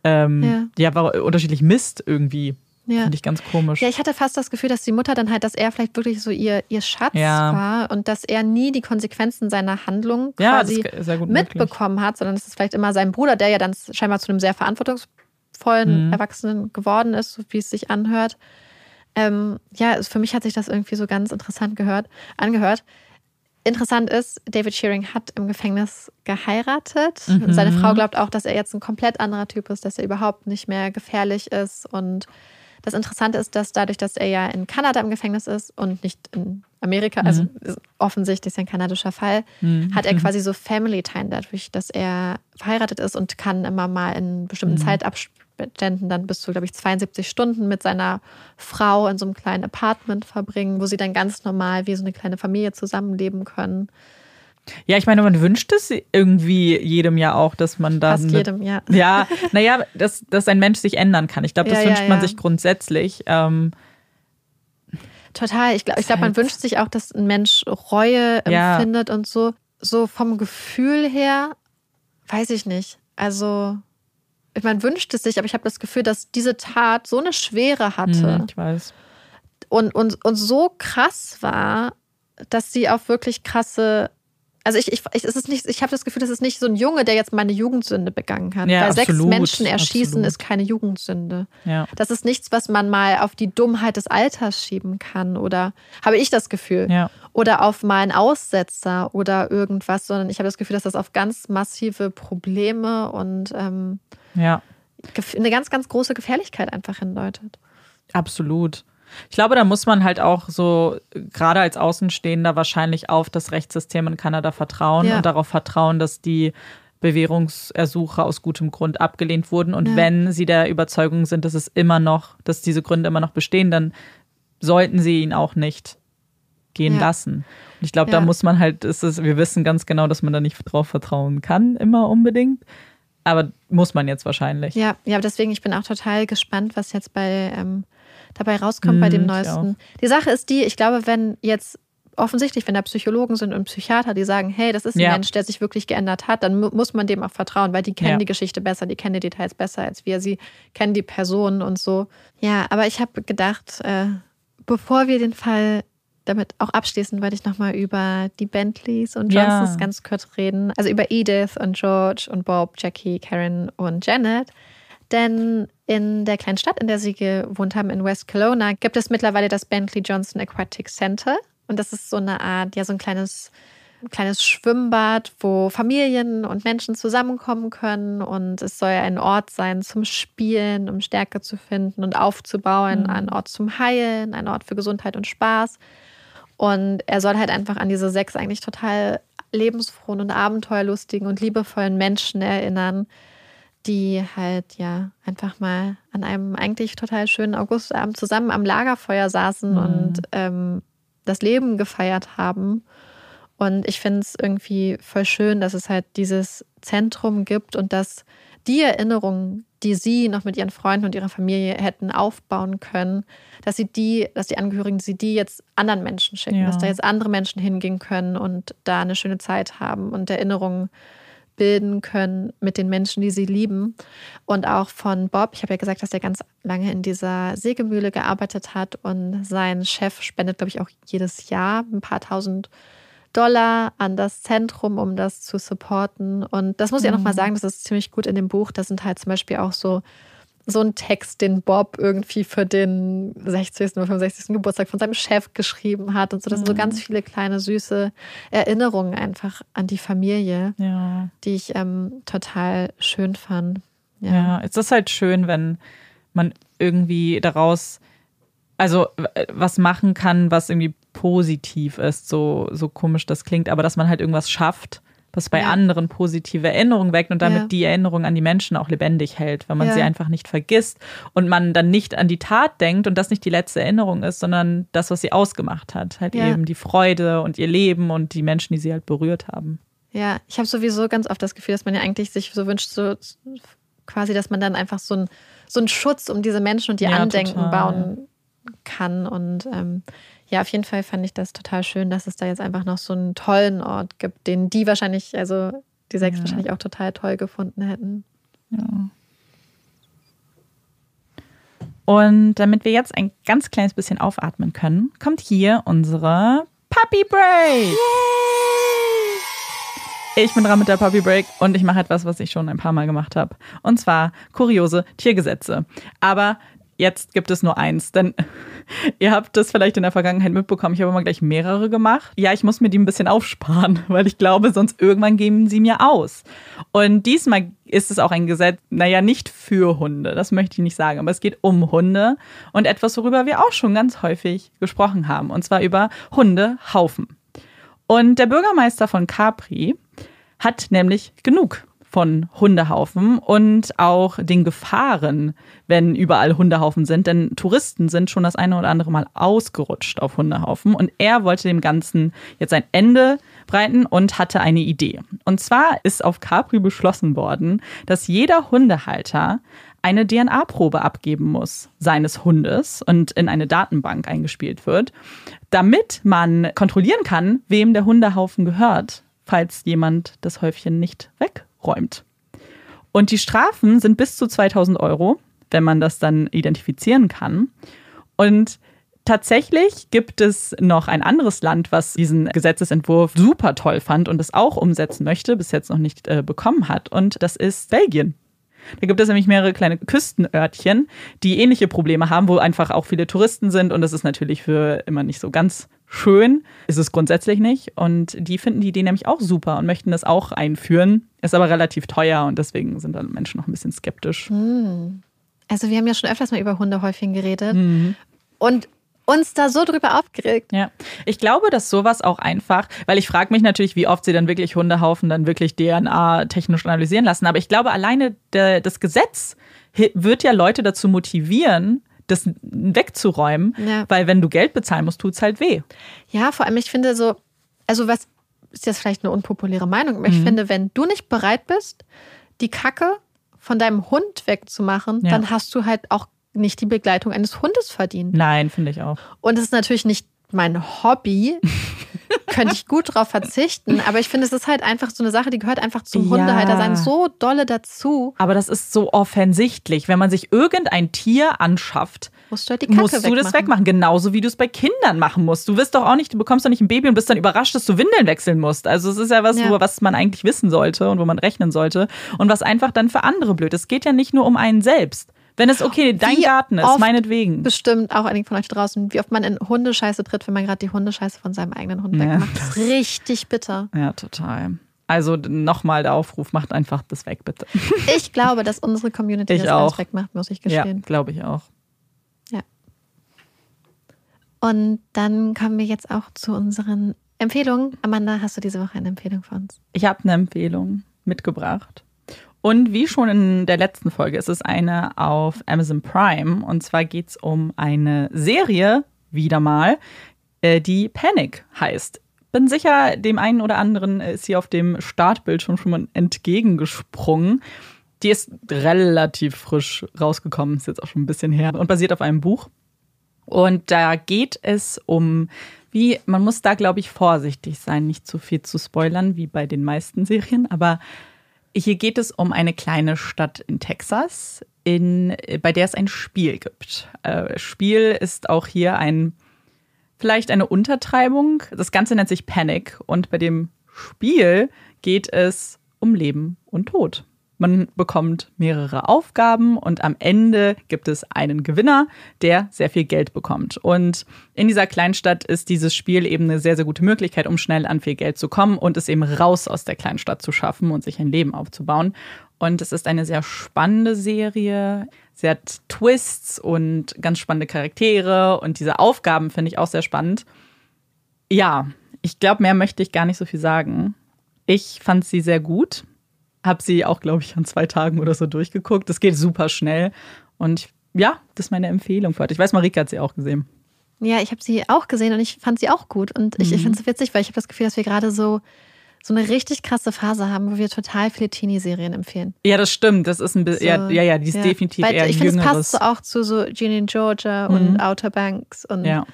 [SPEAKER 2] ähm, ja, wa- unterschiedlich Mist irgendwie.
[SPEAKER 5] Ja.
[SPEAKER 2] Finde ich ganz komisch.
[SPEAKER 5] Ja, ich hatte fast das Gefühl, dass die Mutter dann halt, dass er vielleicht wirklich so ihr, ihr Schatz
[SPEAKER 2] Ja.
[SPEAKER 5] war und dass er nie die Konsequenzen seiner Handlung
[SPEAKER 2] Ja,
[SPEAKER 5] quasi
[SPEAKER 2] gut möglich.
[SPEAKER 5] mitbekommen hat, sondern es ist vielleicht immer sein Bruder, der ja dann scheinbar zu einem sehr verantwortungsvollen
[SPEAKER 2] Mhm.
[SPEAKER 5] Erwachsenen geworden ist, so wie es sich anhört. Ähm, ja, für mich hat sich das irgendwie so ganz interessant gehört, angehört. Interessant ist, David Shearing hat im Gefängnis geheiratet.
[SPEAKER 2] Mhm.
[SPEAKER 5] Und seine Frau glaubt auch, dass er jetzt ein komplett anderer Typ ist, dass er überhaupt nicht mehr gefährlich ist. Und das Interessante ist, dass dadurch, dass er ja in Kanada im Gefängnis ist und nicht in Amerika, also ist offensichtlich ist ein kanadischer Fall, hat er quasi so Family Time dadurch, dass er verheiratet ist und kann immer mal in bestimmten Zeitabständen dann bis zu, glaube ich, 72 Stunden mit seiner Frau in so einem kleinen Apartment verbringen, wo sie dann ganz normal wie so eine kleine Familie zusammenleben können.
[SPEAKER 2] Ja, ich meine, man wünscht es irgendwie jedem ja auch, dass man da.
[SPEAKER 5] Fast jedem, ja.
[SPEAKER 2] Ja, [LAUGHS] naja, dass, dass ein Mensch sich ändern kann. Ich glaube, das
[SPEAKER 5] Ja, ja,
[SPEAKER 2] wünscht man
[SPEAKER 5] ja.
[SPEAKER 2] sich grundsätzlich. Ähm,
[SPEAKER 5] Total. Ich glaube, ich glaub, man wünscht sich auch, dass ein Mensch Reue
[SPEAKER 2] Ja.
[SPEAKER 5] empfindet und so. So vom Gefühl her, weiß ich nicht. Also, man wünscht es sich, aber ich habe das Gefühl, dass diese Tat so eine Schwere hatte
[SPEAKER 2] hm, ich weiß.
[SPEAKER 5] und, und, und so krass war, dass sie auf wirklich krasse. Also ich, ich, ich, es ist nicht, ich habe das Gefühl, das ist nicht so ein Junge, der jetzt mal eine Jugendsünde begangen hat.
[SPEAKER 2] Ja,
[SPEAKER 5] Weil sechs
[SPEAKER 2] absolut,
[SPEAKER 5] Menschen erschießen
[SPEAKER 2] absolut.
[SPEAKER 5] ist keine Jugendsünde.
[SPEAKER 2] Ja.
[SPEAKER 5] Das ist nichts, was man mal auf die Dummheit des Alters schieben kann oder habe ich das Gefühl.
[SPEAKER 2] Ja.
[SPEAKER 5] Oder auf mal einen Aussetzer oder irgendwas, sondern ich habe das Gefühl, dass das auf ganz massive Probleme und ähm,
[SPEAKER 2] Ja.
[SPEAKER 5] eine ganz, ganz große Gefährlichkeit einfach hindeutet.
[SPEAKER 2] Absolut. Ich glaube, da muss man halt auch so, gerade als Außenstehender, wahrscheinlich auf das Rechtssystem in Kanada vertrauen
[SPEAKER 5] Ja.
[SPEAKER 2] und darauf vertrauen, dass die Bewährungsersuche aus gutem Grund abgelehnt wurden. Und
[SPEAKER 5] Ja.
[SPEAKER 2] wenn sie der Überzeugung sind, dass es immer noch, dass diese Gründe immer noch bestehen, dann sollten sie ihn auch nicht gehen
[SPEAKER 5] Ja.
[SPEAKER 2] lassen. Und ich glaube, da muss man halt, ist es, wir wissen ganz genau, dass man da nicht drauf vertrauen kann, immer unbedingt. Aber muss man jetzt wahrscheinlich.
[SPEAKER 5] Ja, ja, deswegen, ich bin auch total gespannt, was jetzt bei ähm, dabei rauskommt bei dem
[SPEAKER 2] Hm,
[SPEAKER 5] neuesten. Die Sache ist die, ich glaube, wenn jetzt offensichtlich, wenn da Psychologen sind und Psychiater, die sagen, hey, das ist ein
[SPEAKER 2] Ja.
[SPEAKER 5] Mensch, der sich wirklich geändert hat, dann mu muss man dem auch vertrauen, weil die kennen
[SPEAKER 2] Ja.
[SPEAKER 5] die Geschichte besser, die kennen die Details besser als wir, sie kennen die Personen und so. Ja, aber ich habe gedacht, äh, bevor wir den Fall damit auch abschließen, wollte ich nochmal über die Bentleys und
[SPEAKER 2] Ja.
[SPEAKER 5] Johnsons ganz kurz reden. Also über Edith und George und Bob, Jackie, Karen und Janet. Denn in der kleinen Stadt, in der sie gewohnt haben, in West Kelowna, gibt es mittlerweile das Bentley Johnson Aquatic Center. Und das ist so eine Art, ja, so ein kleines, ein kleines Schwimmbad, wo Familien und Menschen zusammenkommen können. Und es soll ein Ort sein zum Spielen, um Stärke zu finden und aufzubauen, ein Ort zum Heilen, ein Ort für Gesundheit und Spaß. Und er soll halt einfach an diese sechs eigentlich total lebensfrohen und abenteuerlustigen und liebevollen Menschen erinnern, die halt ja einfach mal an einem eigentlich total schönen Augustabend zusammen am Lagerfeuer saßen und ähm, das Leben gefeiert haben. Und ich finde es irgendwie voll schön, dass es halt dieses Zentrum gibt und dass die Erinnerungen, die sie noch mit ihren Freunden und ihrer Familie hätten aufbauen können, dass sie die, dass die Angehörigen sie die jetzt anderen Menschen schicken,
[SPEAKER 2] Ja.
[SPEAKER 5] dass da jetzt andere Menschen hingehen können und da eine schöne Zeit haben und Erinnerungen bilden können mit den Menschen, die sie lieben. Und auch von Bob, ich habe ja gesagt, dass er ganz lange in dieser Sägemühle gearbeitet hat und sein Chef spendet, glaube ich, auch jedes Jahr ein paar tausend Dollar an das Zentrum, um das zu supporten. Und das muss ich auch nochmal sagen, das ist ziemlich gut in dem Buch. Da sind halt zum Beispiel auch so, so ein Text, den Bob irgendwie für den 60. oder 65. Geburtstag von seinem Chef geschrieben hat und so. Das sind so ganz viele kleine süße Erinnerungen einfach an die Familie,
[SPEAKER 2] Ja.
[SPEAKER 5] die ich ähm, total schön fand.
[SPEAKER 2] Ja, es ist halt schön, wenn man irgendwie daraus, also was machen kann, was irgendwie positiv ist, so, so komisch das klingt, aber dass man halt irgendwas schafft, was bei
[SPEAKER 5] Ja.
[SPEAKER 2] anderen positive Erinnerungen weckt und damit
[SPEAKER 5] Ja.
[SPEAKER 2] die Erinnerung an die Menschen auch lebendig hält, wenn man
[SPEAKER 5] Ja.
[SPEAKER 2] sie einfach nicht vergisst und man dann nicht an die Tat denkt und das nicht die letzte Erinnerung ist, sondern das, was sie ausgemacht hat. Halt eben die Freude und ihr Leben und die Menschen, die sie halt berührt haben.
[SPEAKER 5] Ja, ich habe sowieso ganz oft das Gefühl, dass man ja eigentlich sich so wünscht, so quasi, dass man dann einfach so ein so einen Schutz um diese Menschen und die Andenken
[SPEAKER 2] total.
[SPEAKER 5] bauen kann. Und ähm, ja, auf jeden Fall fand ich das total schön, dass es da jetzt einfach noch so einen tollen Ort gibt, den die wahrscheinlich, also die sechs wahrscheinlich auch total toll gefunden hätten.
[SPEAKER 2] Und damit wir jetzt ein ganz kleines bisschen aufatmen können, kommt hier unsere Puppy Break. Ich bin dran mit der Puppy Break und ich mache etwas, was ich schon ein paar Mal gemacht habe. Und zwar kuriose Tiergesetze. Aber jetzt gibt es nur eins, denn [LAUGHS] ihr habt das vielleicht in der Vergangenheit mitbekommen. Ich habe immer gleich mehrere gemacht. Ja, ich muss mir die ein bisschen aufsparen, [LAUGHS] weil ich glaube, sonst irgendwann geben sie mir aus. Und diesmal ist es auch ein Gesetz, naja, nicht für Hunde, das möchte ich nicht sagen, aber es geht um Hunde und etwas, worüber wir auch schon ganz häufig gesprochen haben, und zwar über Hundehaufen. Und der Bürgermeister von Capri hat nämlich genug von Hundehaufen und auch den Gefahren, wenn überall Hundehaufen sind. Denn Touristen sind schon das eine oder andere Mal ausgerutscht auf Hundehaufen. Und er wollte dem Ganzen jetzt ein Ende breiten und hatte eine Idee. Und zwar ist auf Capri beschlossen worden, dass jeder Hundehalter eine DNA-Probe abgeben muss seines Hundes und in eine Datenbank eingespielt wird, damit man kontrollieren kann, wem der Hundehaufen gehört, falls jemand das Häufchen nicht wegräumt. Und die Strafen sind bis zu 2000 Euro, wenn man das dann identifizieren kann. Und tatsächlich gibt es noch ein anderes Land, was diesen Gesetzesentwurf super toll fand und es auch umsetzen möchte, bis jetzt noch nicht äh, bekommen hat. Und das ist Belgien. Da gibt es nämlich mehrere kleine Küstenörtchen, die ähnliche Probleme haben, wo einfach auch viele Touristen sind. Und das ist natürlich für immer nicht so ganz schön. Ist es grundsätzlich nicht. Und die finden die Idee nämlich auch super und möchten das auch einführen. Ist aber relativ teuer und deswegen sind dann Menschen noch ein bisschen skeptisch.
[SPEAKER 5] Also wir haben ja schon öfters mal über Hundehäufchen geredet und uns da so drüber aufgeregt.
[SPEAKER 2] Ja, ich glaube, dass sowas auch einfach, weil ich frage mich natürlich, wie oft sie dann wirklich Hundehaufen dann wirklich DNA technisch analysieren lassen. Aber ich glaube, alleine der, das Gesetz wird ja Leute dazu motivieren, das wegzuräumen,
[SPEAKER 5] Ja.
[SPEAKER 2] weil wenn du Geld bezahlen musst, tut's halt weh.
[SPEAKER 5] Ja, vor allem, ich finde so, also was ist jetzt vielleicht eine unpopuläre Meinung, aber ich
[SPEAKER 2] Mhm.
[SPEAKER 5] finde, wenn du nicht bereit bist, die Kacke von deinem Hund wegzumachen,
[SPEAKER 2] Ja.
[SPEAKER 5] dann hast du halt auch nicht die Begleitung eines Hundes verdient.
[SPEAKER 2] Nein, finde ich auch.
[SPEAKER 5] Und es ist natürlich nicht mein Hobby. [LAUGHS] Könnte ich gut drauf verzichten, aber ich finde, es ist halt einfach so eine Sache, die gehört einfach zum
[SPEAKER 2] Ja.
[SPEAKER 5] Hundehaltersein so dolle dazu.
[SPEAKER 2] Aber das ist so offensichtlich. Wenn man sich irgendein Tier anschafft,
[SPEAKER 5] Musst du halt
[SPEAKER 2] musst du
[SPEAKER 5] wegmachen.
[SPEAKER 2] das wegmachen. Genauso wie du es bei Kindern machen musst. Du wirst doch auch nicht, du bekommst doch nicht ein Baby und bist dann überrascht, dass du Windeln wechseln musst. Also es ist ja was,
[SPEAKER 5] Ja.
[SPEAKER 2] Wo, was man eigentlich wissen sollte und wo man rechnen sollte. Und was einfach dann für andere blöd. ist. Es geht ja nicht nur um einen selbst. Wenn es okay, dein
[SPEAKER 5] Wie
[SPEAKER 2] Garten ist, meinetwegen.
[SPEAKER 5] Bestimmt auch einige von euch draußen, wie oft man in Hundescheiße tritt, wenn man gerade die Hundescheiße von seinem eigenen Hund
[SPEAKER 2] Ja.
[SPEAKER 5] wegmacht. Das ist richtig bitter.
[SPEAKER 2] Ja, total. Also nochmal der Aufruf, macht einfach das weg, bitte. [LAUGHS]
[SPEAKER 5] Ich glaube, dass unsere Community
[SPEAKER 2] Ich
[SPEAKER 5] das
[SPEAKER 2] auch.
[SPEAKER 5] alles wegmacht, muss ich
[SPEAKER 2] Ja,
[SPEAKER 5] gestehen.
[SPEAKER 2] glaube ich auch.
[SPEAKER 5] Ja. Und dann kommen wir jetzt auch zu unseren Empfehlungen. Amanda, hast du diese Woche eine Empfehlung für uns?
[SPEAKER 2] Ich habe eine Empfehlung mitgebracht. Und wie schon in der letzten Folge ist es eine auf Amazon Prime. Und zwar geht es um eine Serie, wieder mal, äh, die Panic heißt. Bin sicher, dem einen oder anderen ist sie auf dem Startbildschirm schon mal entgegengesprungen. Die ist relativ frisch rausgekommen, ist jetzt auch schon ein bisschen her und basiert auf einem Buch. Und da geht es um, wie, man muss da, glaube ich, vorsichtig sein, nicht zu viel zu spoilern, wie bei den meisten Serien, aber hier geht es um eine kleine Stadt in Texas, in, bei der es ein Spiel gibt. Äh, Spiel ist auch hier ein, vielleicht eine Untertreibung. Das Ganze nennt sich Panic und bei dem Spiel geht es um Leben und Tod. Man bekommt mehrere Aufgaben und am Ende gibt es einen Gewinner, der sehr viel Geld bekommt. Und in dieser Kleinstadt ist dieses Spiel eben eine sehr, sehr gute Möglichkeit, um schnell an viel Geld zu kommen und es eben raus aus der Kleinstadt zu schaffen und sich ein Leben aufzubauen. Und es ist eine sehr spannende Serie. Sie hat Twists und ganz spannende Charaktere und diese Aufgaben finde ich auch sehr spannend. Ja, ich glaube, mehr möchte ich gar nicht so viel sagen. Ich fand sie sehr gut. Hab sie auch, glaube ich, an zwei Tagen oder so durchgeguckt. Das geht super schnell. Und ich, ja, das ist meine Empfehlung für heute. Ich weiß, Marika hat sie auch gesehen.
[SPEAKER 5] Ja, ich habe sie auch gesehen und ich fand sie auch gut. Und ich, ich
[SPEAKER 2] Mhm.
[SPEAKER 5] finde es witzig, weil ich habe das Gefühl, dass wir gerade so, so eine richtig krasse Phase haben, wo wir total viele Teenie-Serien empfehlen.
[SPEAKER 2] Ja, das stimmt. Das ist ein bisschen,
[SPEAKER 5] So,
[SPEAKER 2] ja, ja, ja, die ist definitiv
[SPEAKER 5] Weil
[SPEAKER 2] eher
[SPEAKER 5] Ich finde, es passt so auch zu so Ginny and Georgia und Outer Banks und
[SPEAKER 2] ja.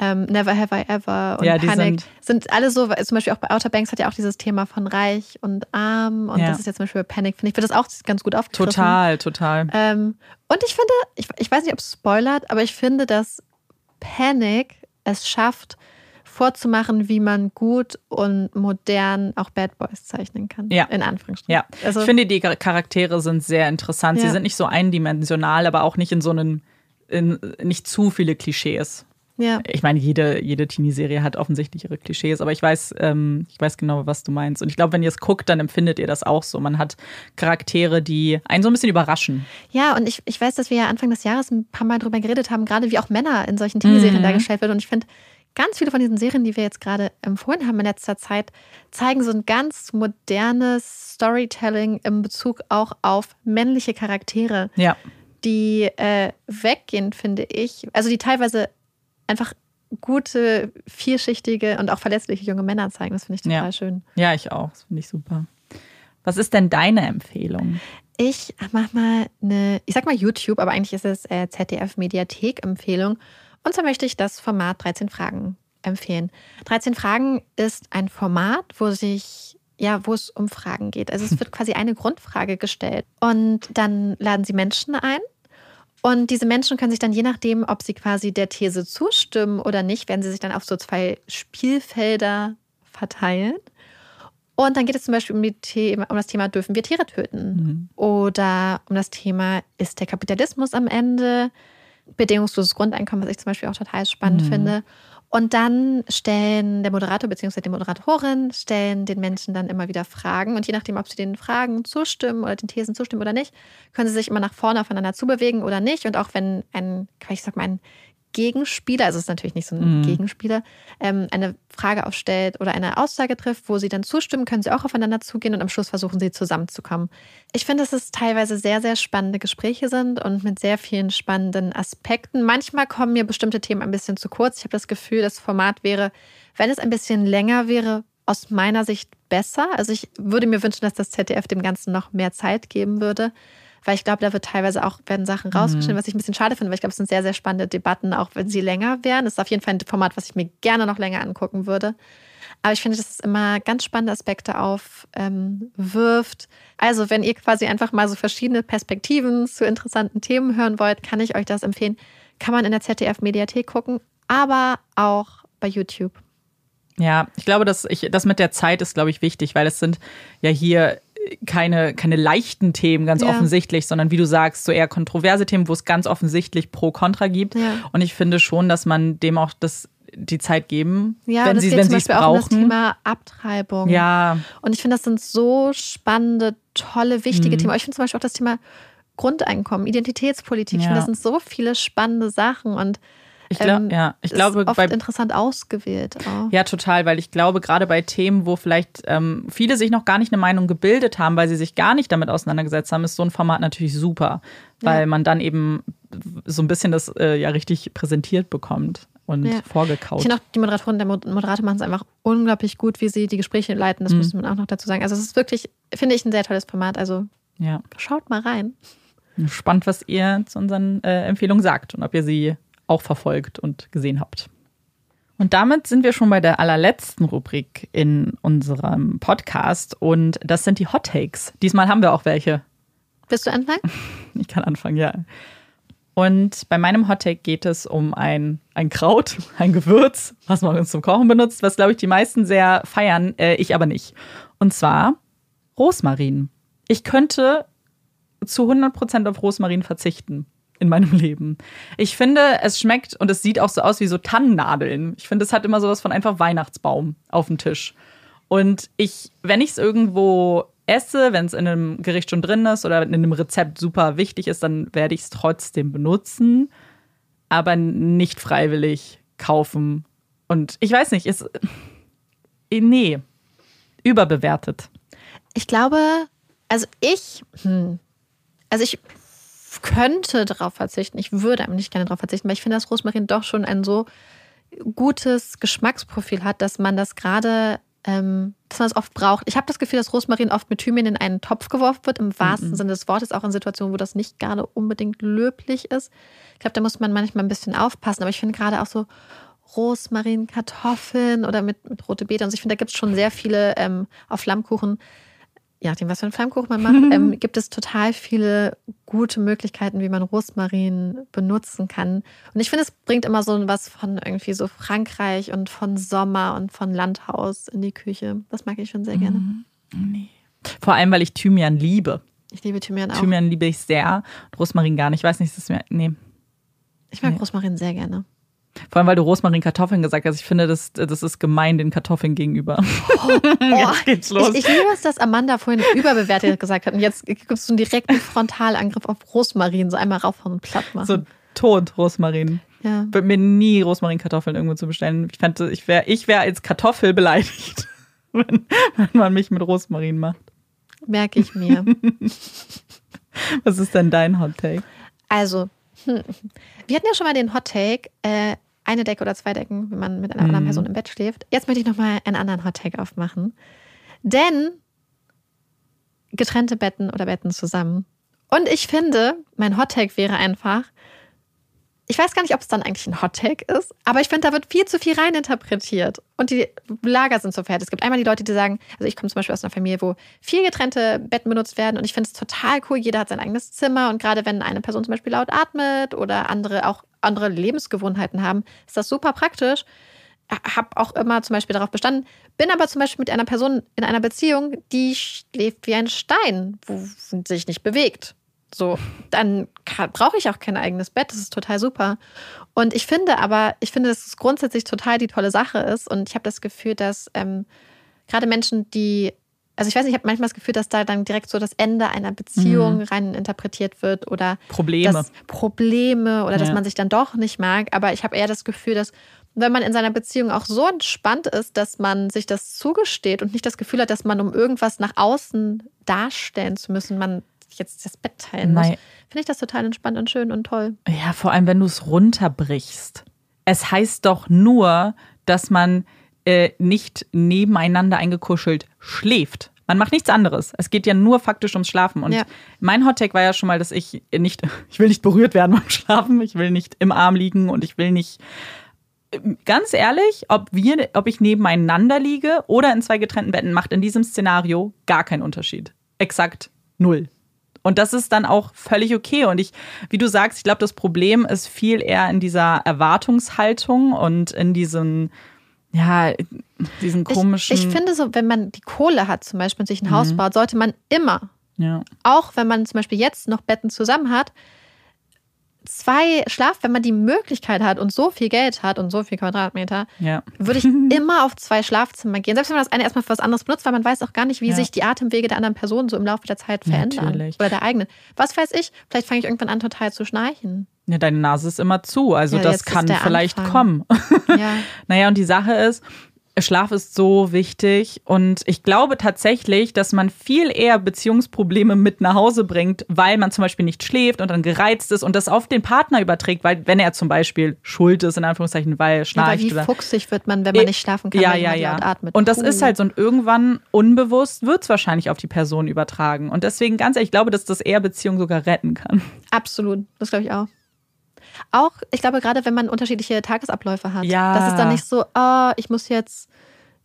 [SPEAKER 5] Ähm, Never Have I Ever und
[SPEAKER 2] Ja,
[SPEAKER 5] Panic.
[SPEAKER 2] sind-
[SPEAKER 5] Sind, alle so, zum Beispiel auch bei Outer Banks hat ja auch dieses Thema von reich und arm und
[SPEAKER 2] Ja.
[SPEAKER 5] das ist jetzt zum Beispiel bei Panic, finde ich, wird das auch ganz gut aufgegriffen.
[SPEAKER 2] Total, total.
[SPEAKER 5] Ähm, und ich finde, ich, ich weiß nicht, ob es spoilert, aber ich finde, dass Panic es schafft, vorzumachen, wie man gut und modern auch Bad Boys zeichnen kann.
[SPEAKER 2] Ja.
[SPEAKER 5] In Anführungsstrichen.
[SPEAKER 2] Ja,
[SPEAKER 5] Also,
[SPEAKER 2] ich finde, die Charaktere sind sehr interessant. Sie
[SPEAKER 5] Ja.
[SPEAKER 2] sind nicht so eindimensional, aber auch nicht in so einen, in, nicht zu viele Klischees.
[SPEAKER 5] Ja.
[SPEAKER 2] Ich meine, jede, jede Teenie-Serie hat offensichtlich ihre Klischees, aber ich weiß, ähm, ich weiß genau, was du meinst. Und ich glaube, wenn ihr es guckt, dann empfindet ihr das auch so. Man hat Charaktere, die einen so ein bisschen überraschen.
[SPEAKER 5] Ja, und ich, ich weiß, dass wir ja Anfang des Jahres ein paar Mal drüber geredet haben, gerade wie auch Männer in solchen Teenie-Serien
[SPEAKER 2] Mhm.
[SPEAKER 5] dargestellt werden. Und ich finde, ganz viele von diesen Serien, die wir jetzt gerade empfohlen haben in letzter Zeit, zeigen so ein ganz modernes Storytelling in Bezug auch auf männliche Charaktere,
[SPEAKER 2] Ja,
[SPEAKER 5] die äh, weggehen, finde ich. Also die teilweise einfach gute, vielschichtige und auch verletzliche junge Männer zeigen. Das finde ich total
[SPEAKER 2] Ja.
[SPEAKER 5] schön.
[SPEAKER 2] ja, ich auch. Das finde ich super. Was ist denn deine Empfehlung?
[SPEAKER 5] Ich mach mal eine, ich sag mal YouTube, aber eigentlich ist es äh, ZDF-Mediathek-Empfehlung. Und zwar möchte ich das Format 13 Fragen empfehlen. 13 Fragen ist ein Format, wo sich ja, wo es um Fragen geht. Also es wird [LAUGHS] quasi eine Grundfrage gestellt und dann laden sie Menschen ein und diese Menschen können sich dann je nachdem, ob sie quasi der These zustimmen oder nicht, werden sie sich dann auf so zwei Spielfelder verteilen. Und dann geht es zum Beispiel um, Thema, um das Thema, dürfen wir Tiere töten? Oder um das Thema, ist der Kapitalismus am Ende? Bedingungsloses Grundeinkommen, was ich zum Beispiel auch total spannend finde. Und dann stellen der Moderator bzw. die Moderatorin stellen den Menschen dann immer wieder Fragen. Und je nachdem, ob sie den Fragen zustimmen oder den Thesen zustimmen oder nicht, können sie sich immer nach vorne aufeinander zubewegen oder nicht. Und auch wenn ein, ich sag mal, ein Gegenspieler, also es ist natürlich nicht so ein Gegenspieler, ähm, eine Frage aufstellt oder eine Aussage trifft, wo sie dann zustimmen, können sie auch aufeinander zugehen und am Schluss versuchen sie zusammenzukommen. Ich finde, dass es teilweise sehr, sehr spannende Gespräche sind und mit sehr vielen spannenden Aspekten. Manchmal kommen mir bestimmte Themen ein bisschen zu kurz. Ich habe das Gefühl, das Format wäre, wenn es ein bisschen länger wäre, aus meiner Sicht besser. Also ich würde mir wünschen, dass das ZDF dem Ganzen noch mehr Zeit geben würde. Weil ich glaube, da wird teilweise auch werden Sachen rausgeschnitten, was ich ein bisschen schade finde, weil ich glaube, es sind sehr, sehr spannende Debatten, auch wenn sie länger wären. Das ist auf jeden Fall ein Format, was ich mir gerne noch länger angucken würde. Aber ich finde, dass es immer ganz spannende Aspekte aufwirft. also, wenn ihr quasi einfach mal so verschiedene Perspektiven zu interessanten Themen hören wollt, kann ich euch das empfehlen. Kann man in der ZDF-Mediathek gucken, aber auch bei YouTube.
[SPEAKER 2] Ja, ich glaube, dass ich, das mit der Zeit ist, glaube ich, wichtig, weil es sind ja hier keine, keine leichten Themen ganz
[SPEAKER 5] Ja.
[SPEAKER 2] offensichtlich, sondern wie du sagst, so eher kontroverse Themen, wo es ganz offensichtlich Pro-Kontra gibt.
[SPEAKER 5] Ja.
[SPEAKER 2] Und ich finde schon, dass man dem auch das, die Zeit geben,
[SPEAKER 5] Ja,
[SPEAKER 2] wenn
[SPEAKER 5] und es
[SPEAKER 2] sie
[SPEAKER 5] geht
[SPEAKER 2] wenn
[SPEAKER 5] zum
[SPEAKER 2] sie es
[SPEAKER 5] Beispiel auch um das
[SPEAKER 2] brauchen.
[SPEAKER 5] Thema Abtreibung.
[SPEAKER 2] ja,
[SPEAKER 5] Und ich finde, das sind so spannende, tolle, wichtige
[SPEAKER 2] Mhm.
[SPEAKER 5] Themen. Ich finde zum Beispiel auch das Thema Grundeinkommen, Identitätspolitik. Ich
[SPEAKER 2] Ja.
[SPEAKER 5] finde, das sind so viele spannende Sachen und
[SPEAKER 2] ich glaube,
[SPEAKER 5] ähm,
[SPEAKER 2] ja, ich
[SPEAKER 5] ist
[SPEAKER 2] glaube,
[SPEAKER 5] oft
[SPEAKER 2] bei,
[SPEAKER 5] interessant ausgewählt. Auch.
[SPEAKER 2] Ja, total, weil ich glaube, gerade bei Themen, wo vielleicht ähm, viele sich noch gar nicht eine Meinung gebildet haben, weil sie sich gar nicht damit auseinandergesetzt haben, ist so ein Format natürlich super, weil
[SPEAKER 5] Ja.
[SPEAKER 2] man dann eben so ein bisschen das äh, ja richtig präsentiert bekommt und
[SPEAKER 5] Ja.
[SPEAKER 2] vorgekaut.
[SPEAKER 5] Ich finde auch, die Moderatoren, der Mod- Moderator machen es einfach unglaublich gut, wie sie die Gespräche leiten.
[SPEAKER 2] Mhm.
[SPEAKER 5] Das muss man auch noch dazu sagen. Also es ist wirklich, finde ich, ein sehr tolles Format. Also
[SPEAKER 2] Ja,
[SPEAKER 5] schaut mal rein.
[SPEAKER 2] spannend, was ihr zu unseren äh, Empfehlungen sagt und ob ihr sie auch verfolgt und gesehen habt. Und damit sind wir schon bei der allerletzten Rubrik in unserem Podcast und das sind die Hot Takes. Diesmal haben wir auch welche.
[SPEAKER 5] Willst du anfangen? [LAUGHS]
[SPEAKER 2] Ich kann anfangen, ja. Und bei meinem Hottake geht es um ein, ein Kraut, [LAUGHS] ein Gewürz, was man zum Kochen benutzt, was, glaube ich, die meisten sehr feiern, äh, ich aber nicht. Und zwar Rosmarin. Ich könnte zu 100% auf Rosmarin verzichten in meinem Leben. Ich finde, es schmeckt und es sieht auch so aus wie so Tannennadeln. Ich finde, es hat immer sowas von einfach Weihnachtsbaum auf dem Tisch. Und ich, wenn ich es irgendwo esse, wenn es in einem Gericht schon drin ist oder in einem Rezept super wichtig ist, dann werde ich es trotzdem benutzen, aber nicht freiwillig kaufen. Und ich weiß nicht, ist. [LAUGHS] Nee. Überbewertet.
[SPEAKER 5] Ich glaube, also ich, hm, also ich könnte darauf verzichten. Ich würde aber nicht gerne darauf verzichten, weil ich finde, dass Rosmarin doch schon ein so gutes Geschmacksprofil hat, dass man das gerade ähm, dass man es oft braucht. Ich habe das Gefühl, dass Rosmarin oft mit Thymian in einen Topf geworfen wird, im wahrsten Sinne des Wortes, auch in Situationen, wo das nicht gerade unbedingt löblich ist. Ich glaube, da muss man manchmal ein bisschen aufpassen. Aber ich finde gerade auch so Rosmarin, Kartoffeln oder mit, mit rote Beete. Und ich finde, da gibt es schon sehr viele ähm, auf Flammkuchen je nachdem, was für einen Flammkuchen man macht, ähm, [LAUGHS] gibt es total viele gute Möglichkeiten, wie man Rosmarin benutzen kann. Und ich finde, es bringt immer so was von irgendwie so Frankreich und von Sommer und von Landhaus in die Küche. Das mag ich schon sehr gerne.
[SPEAKER 2] Mhm. Nee. Vor allem, weil ich Thymian liebe.
[SPEAKER 5] Ich liebe Thymian auch.
[SPEAKER 2] Thymian liebe ich sehr. Rosmarin gar nicht. Ich weiß nicht, das ist mir. Nee.
[SPEAKER 5] Ich mag nee. Rosmarin sehr gerne.
[SPEAKER 2] Vor allem, weil du Rosmarin Kartoffeln gesagt hast. Ich finde, das, das ist gemein den Kartoffeln gegenüber. [LAUGHS] Oh,
[SPEAKER 5] jetzt geht's los. Ich, ich liebe es, dass Amanda vorhin überbewertet gesagt hat. Und jetzt gibst du einen direkten Frontalangriff auf Rosmarin. So einmal raufhauen und platt machen.
[SPEAKER 2] So tot Rosmarin. Ja. Würde mir nie Rosmarin-Kartoffeln irgendwo zu bestellen. Ich fände, ich wäre ich wär als Kartoffel beleidigt, [LAUGHS] wenn, wenn man mich mit Rosmarin macht.
[SPEAKER 5] Merke ich mir. [LAUGHS]
[SPEAKER 2] Was ist denn dein Hot Take?
[SPEAKER 5] Also, hm. wir hatten ja schon mal den Hot Take, äh, eine Decke oder zwei Decken, wenn man mit einer anderen mhm. Person im Bett schläft. Jetzt möchte ich nochmal einen anderen Hot Take aufmachen. Denn getrennte Betten oder Betten zusammen. Und ich finde, mein Hot Take wäre einfach, ich weiß gar nicht, ob es dann eigentlich ein Hot Take ist, aber ich finde, da wird viel zu viel reininterpretiert. Und die Lager sind so fett. Es gibt einmal die Leute, die sagen, also ich komme zum Beispiel aus einer Familie, wo viel getrennte Betten benutzt werden und ich finde es total cool. Jeder hat sein eigenes Zimmer und gerade wenn eine Person zum Beispiel laut atmet oder andere auch andere Lebensgewohnheiten haben, ist das super praktisch. Habe auch immer zum Beispiel darauf bestanden, bin aber zum Beispiel mit einer Person in einer Beziehung, die schläft wie ein Stein, wo sich nicht bewegt. So, dann brauche ich auch kein eigenes Bett. Das ist total super. Und ich finde aber, ich finde, dass es grundsätzlich total die tolle Sache ist. Und ich habe das Gefühl, dass ähm, gerade Menschen, die, also ich weiß nicht, ich habe manchmal das Gefühl, dass da dann direkt so das Ende einer Beziehung mhm. rein interpretiert wird oder
[SPEAKER 2] Probleme.
[SPEAKER 5] Probleme oder ja. dass man sich dann doch nicht mag. Aber ich habe eher das Gefühl, dass wenn man in seiner Beziehung auch so entspannt ist, dass man sich das zugesteht und nicht das Gefühl hat, dass man um irgendwas nach außen darstellen zu müssen, man jetzt das Bett teilen muss, finde ich das total entspannt und schön und toll.
[SPEAKER 2] Ja, vor allem, wenn du es runterbrichst. Es heißt doch nur, dass man äh, nicht nebeneinander eingekuschelt schläft. Man macht nichts anderes. Es geht ja nur faktisch ums Schlafen. Und ja. mein Hottag war ja schon mal, dass ich nicht, [LAUGHS] ich will nicht berührt werden beim Schlafen, ich will nicht im Arm liegen und ich will nicht ganz ehrlich, ob wir, ob ich nebeneinander liege oder in zwei getrennten Betten, macht in diesem Szenario gar keinen Unterschied. Exakt null. Und das ist dann auch völlig okay. Und ich, wie du sagst, ich glaube, das Problem ist viel eher in dieser Erwartungshaltung und in diesem, ja, diesen komischen.
[SPEAKER 5] Ich, ich finde so, wenn man die Kohle hat, zum Beispiel und sich ein Haus mhm. baut, sollte man immer, ja. auch wenn man zum Beispiel jetzt noch Betten zusammen hat, zwei Schlaf, wenn man die Möglichkeit hat und so viel Geld hat und so viel Quadratmeter, ja. würde ich [LAUGHS] immer auf zwei Schlafzimmer gehen. Selbst wenn man das eine erstmal für was anderes benutzt, weil man weiß auch gar nicht, wie ja. sich die Atemwege der anderen Person so im Laufe der Zeit verändern. Natürlich. Oder der eigenen. Was weiß ich, vielleicht fange ich irgendwann an, total zu schnarchen.
[SPEAKER 2] Ja, deine Nase ist immer zu, also ja, das kann vielleicht Anfang. kommen. [LAUGHS] Ja. naja, und die Sache ist, Schlaf ist so wichtig und ich glaube tatsächlich, dass man viel eher Beziehungsprobleme mit nach Hause bringt, weil man zum Beispiel nicht schläft und dann gereizt ist und das auf den Partner überträgt, weil wenn er zum Beispiel schuld ist, in Anführungszeichen, weil er schnarcht.
[SPEAKER 5] Ja, wie fuchsig wird man, wenn man nicht schlafen kann,
[SPEAKER 2] ja, weil ja, ja. atmet. Und das Puh. ist halt so und irgendwann unbewusst wird es wahrscheinlich auf die Person übertragen und deswegen ganz ehrlich, ich glaube, dass das eher Beziehungen sogar retten kann.
[SPEAKER 5] Absolut, das glaube ich auch. Auch, ich glaube, gerade wenn man unterschiedliche Tagesabläufe hat, ja. das ist dann nicht so, oh, ich muss jetzt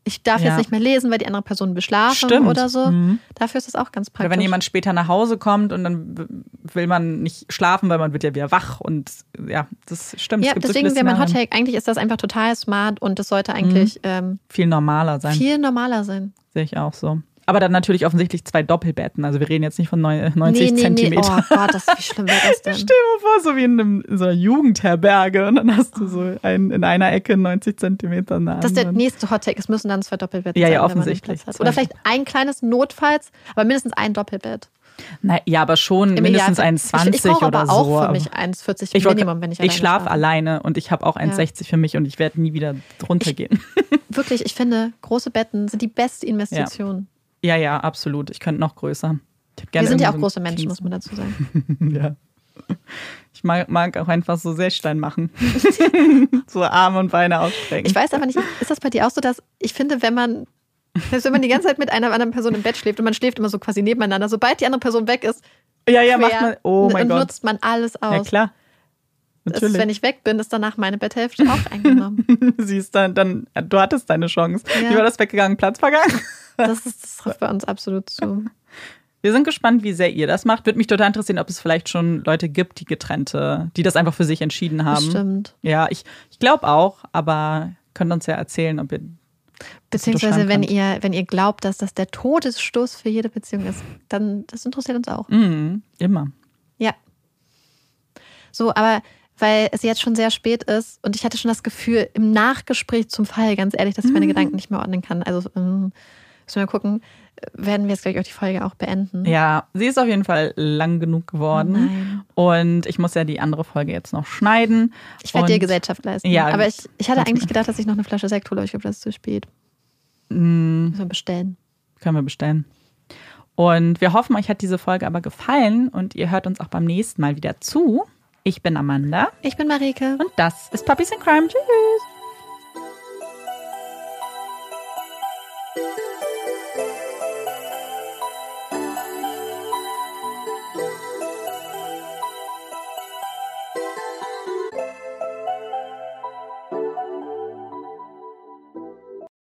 [SPEAKER 5] ich darf ja. jetzt nicht mehr lesen, weil die andere Person beschlafen Stimmt. oder so. Mhm. Dafür ist das auch ganz praktisch.
[SPEAKER 2] Oder wenn jemand später nach Hause kommt und dann will man nicht schlafen, weil man wird ja wieder wach und ja, das stimmt.
[SPEAKER 5] Ja, deswegen wäre mein Hottake, eigentlich ist das einfach total smart und das sollte eigentlich mhm. ähm,
[SPEAKER 2] viel normaler sein.
[SPEAKER 5] Viel normaler sein.
[SPEAKER 2] Sehe ich auch so. Aber dann natürlich offensichtlich zwei Doppelbetten. Also wir reden jetzt nicht von 90 nee, nee, Zentimeter.
[SPEAKER 5] Nee. Oh Gott, das, wie schlimm wäre das [LAUGHS] denn?
[SPEAKER 2] Stell dir vor, so wie in, einem, in so einer Jugendherberge und dann hast du so ein, in einer Ecke 90 Zentimeter.
[SPEAKER 5] Das ist der nächste Hottake. Es müssen dann zwei Doppelbetten
[SPEAKER 2] ja,
[SPEAKER 5] sein,
[SPEAKER 2] ja, offensichtlich.
[SPEAKER 5] Oder vielleicht ein kleines Notfalls, aber mindestens ein Doppelbett.
[SPEAKER 2] Na, ja, aber schon Im mindestens 1,20 ich, ich oder
[SPEAKER 5] aber
[SPEAKER 2] so.
[SPEAKER 5] auch für mich 1,40
[SPEAKER 2] ich Minimum, wenn ich Ich schlafe alleine und ich habe auch 1,60 ja. für mich und ich werde nie wieder drunter gehen. [LAUGHS]
[SPEAKER 5] Wirklich, ich finde, große Betten sind die beste Investition.
[SPEAKER 2] Ja. Ja, ja, absolut. Ich könnte noch größer.
[SPEAKER 5] Wir sind ja auch so große Menschen, muss man dazu sagen. [LAUGHS]
[SPEAKER 2] ja. Ich mag, mag, auch einfach so Seestern machen. [LAUGHS] so Arme und Beine ausstrecken.
[SPEAKER 5] Ich weiß aber nicht, ist das bei dir auch so, dass ich finde, wenn man Selbst wenn man die ganze Zeit mit einer anderen Person im Bett schläft und man schläft immer so quasi nebeneinander, sobald die andere Person weg ist,
[SPEAKER 2] Ja, ja, macht man. Oh mein
[SPEAKER 5] und
[SPEAKER 2] Gott.
[SPEAKER 5] nutzt man alles aus.
[SPEAKER 2] Ja, klar. Natürlich.
[SPEAKER 5] wenn ich weg bin, ist danach meine Betthälfte auch eingenommen. [LAUGHS]
[SPEAKER 2] Siehst dann, dann, du hattest deine Chance.
[SPEAKER 5] Ja.
[SPEAKER 2] Wie war das weggegangen? Platz vergangen? [LAUGHS]
[SPEAKER 5] Das, ist, das trifft bei uns absolut zu.
[SPEAKER 2] Wir sind gespannt, wie sehr ihr das macht. Würde mich total interessieren, ob es vielleicht schon Leute gibt, die getrennte, die das einfach für sich entschieden haben.
[SPEAKER 5] Bestimmt.
[SPEAKER 2] Ja, ich, ich glaube auch, aber könnt uns ja erzählen, ob ihr.
[SPEAKER 5] Beziehungsweise, wenn
[SPEAKER 2] könnt.
[SPEAKER 5] ihr, wenn ihr glaubt, dass das der Todesstoß für jede Beziehung ist, dann das interessiert uns auch.
[SPEAKER 2] Mhm, immer.
[SPEAKER 5] Ja. So, aber weil es jetzt schon sehr spät ist und ich hatte schon das Gefühl im Nachgespräch zum Fall, ganz ehrlich, dass ich
[SPEAKER 2] Mhm.
[SPEAKER 5] meine Gedanken nicht mehr ordnen kann. Also ähm, müssen wir gucken, werden wir jetzt gleich auch die Folge auch beenden.
[SPEAKER 2] Ja, sie ist auf jeden Fall lang genug geworden.
[SPEAKER 5] Nein.
[SPEAKER 2] Und ich muss ja die andere Folge jetzt noch schneiden.
[SPEAKER 5] Ich werde dir Gesellschaft leisten.
[SPEAKER 2] Ja,
[SPEAKER 5] aber ich, ich hatte eigentlich gedacht, dass ich noch eine Flasche Sekt hole, aber ich glaube, das ist zu spät.
[SPEAKER 2] Mm,
[SPEAKER 5] Müssen wir bestellen.
[SPEAKER 2] können wir bestellen. Und wir hoffen, euch hat diese Folge aber gefallen und ihr hört uns auch beim nächsten Mal wieder zu. Ich bin Amanda
[SPEAKER 5] Ich bin Marike.
[SPEAKER 2] und das ist Puppies in Crime. Tschüss.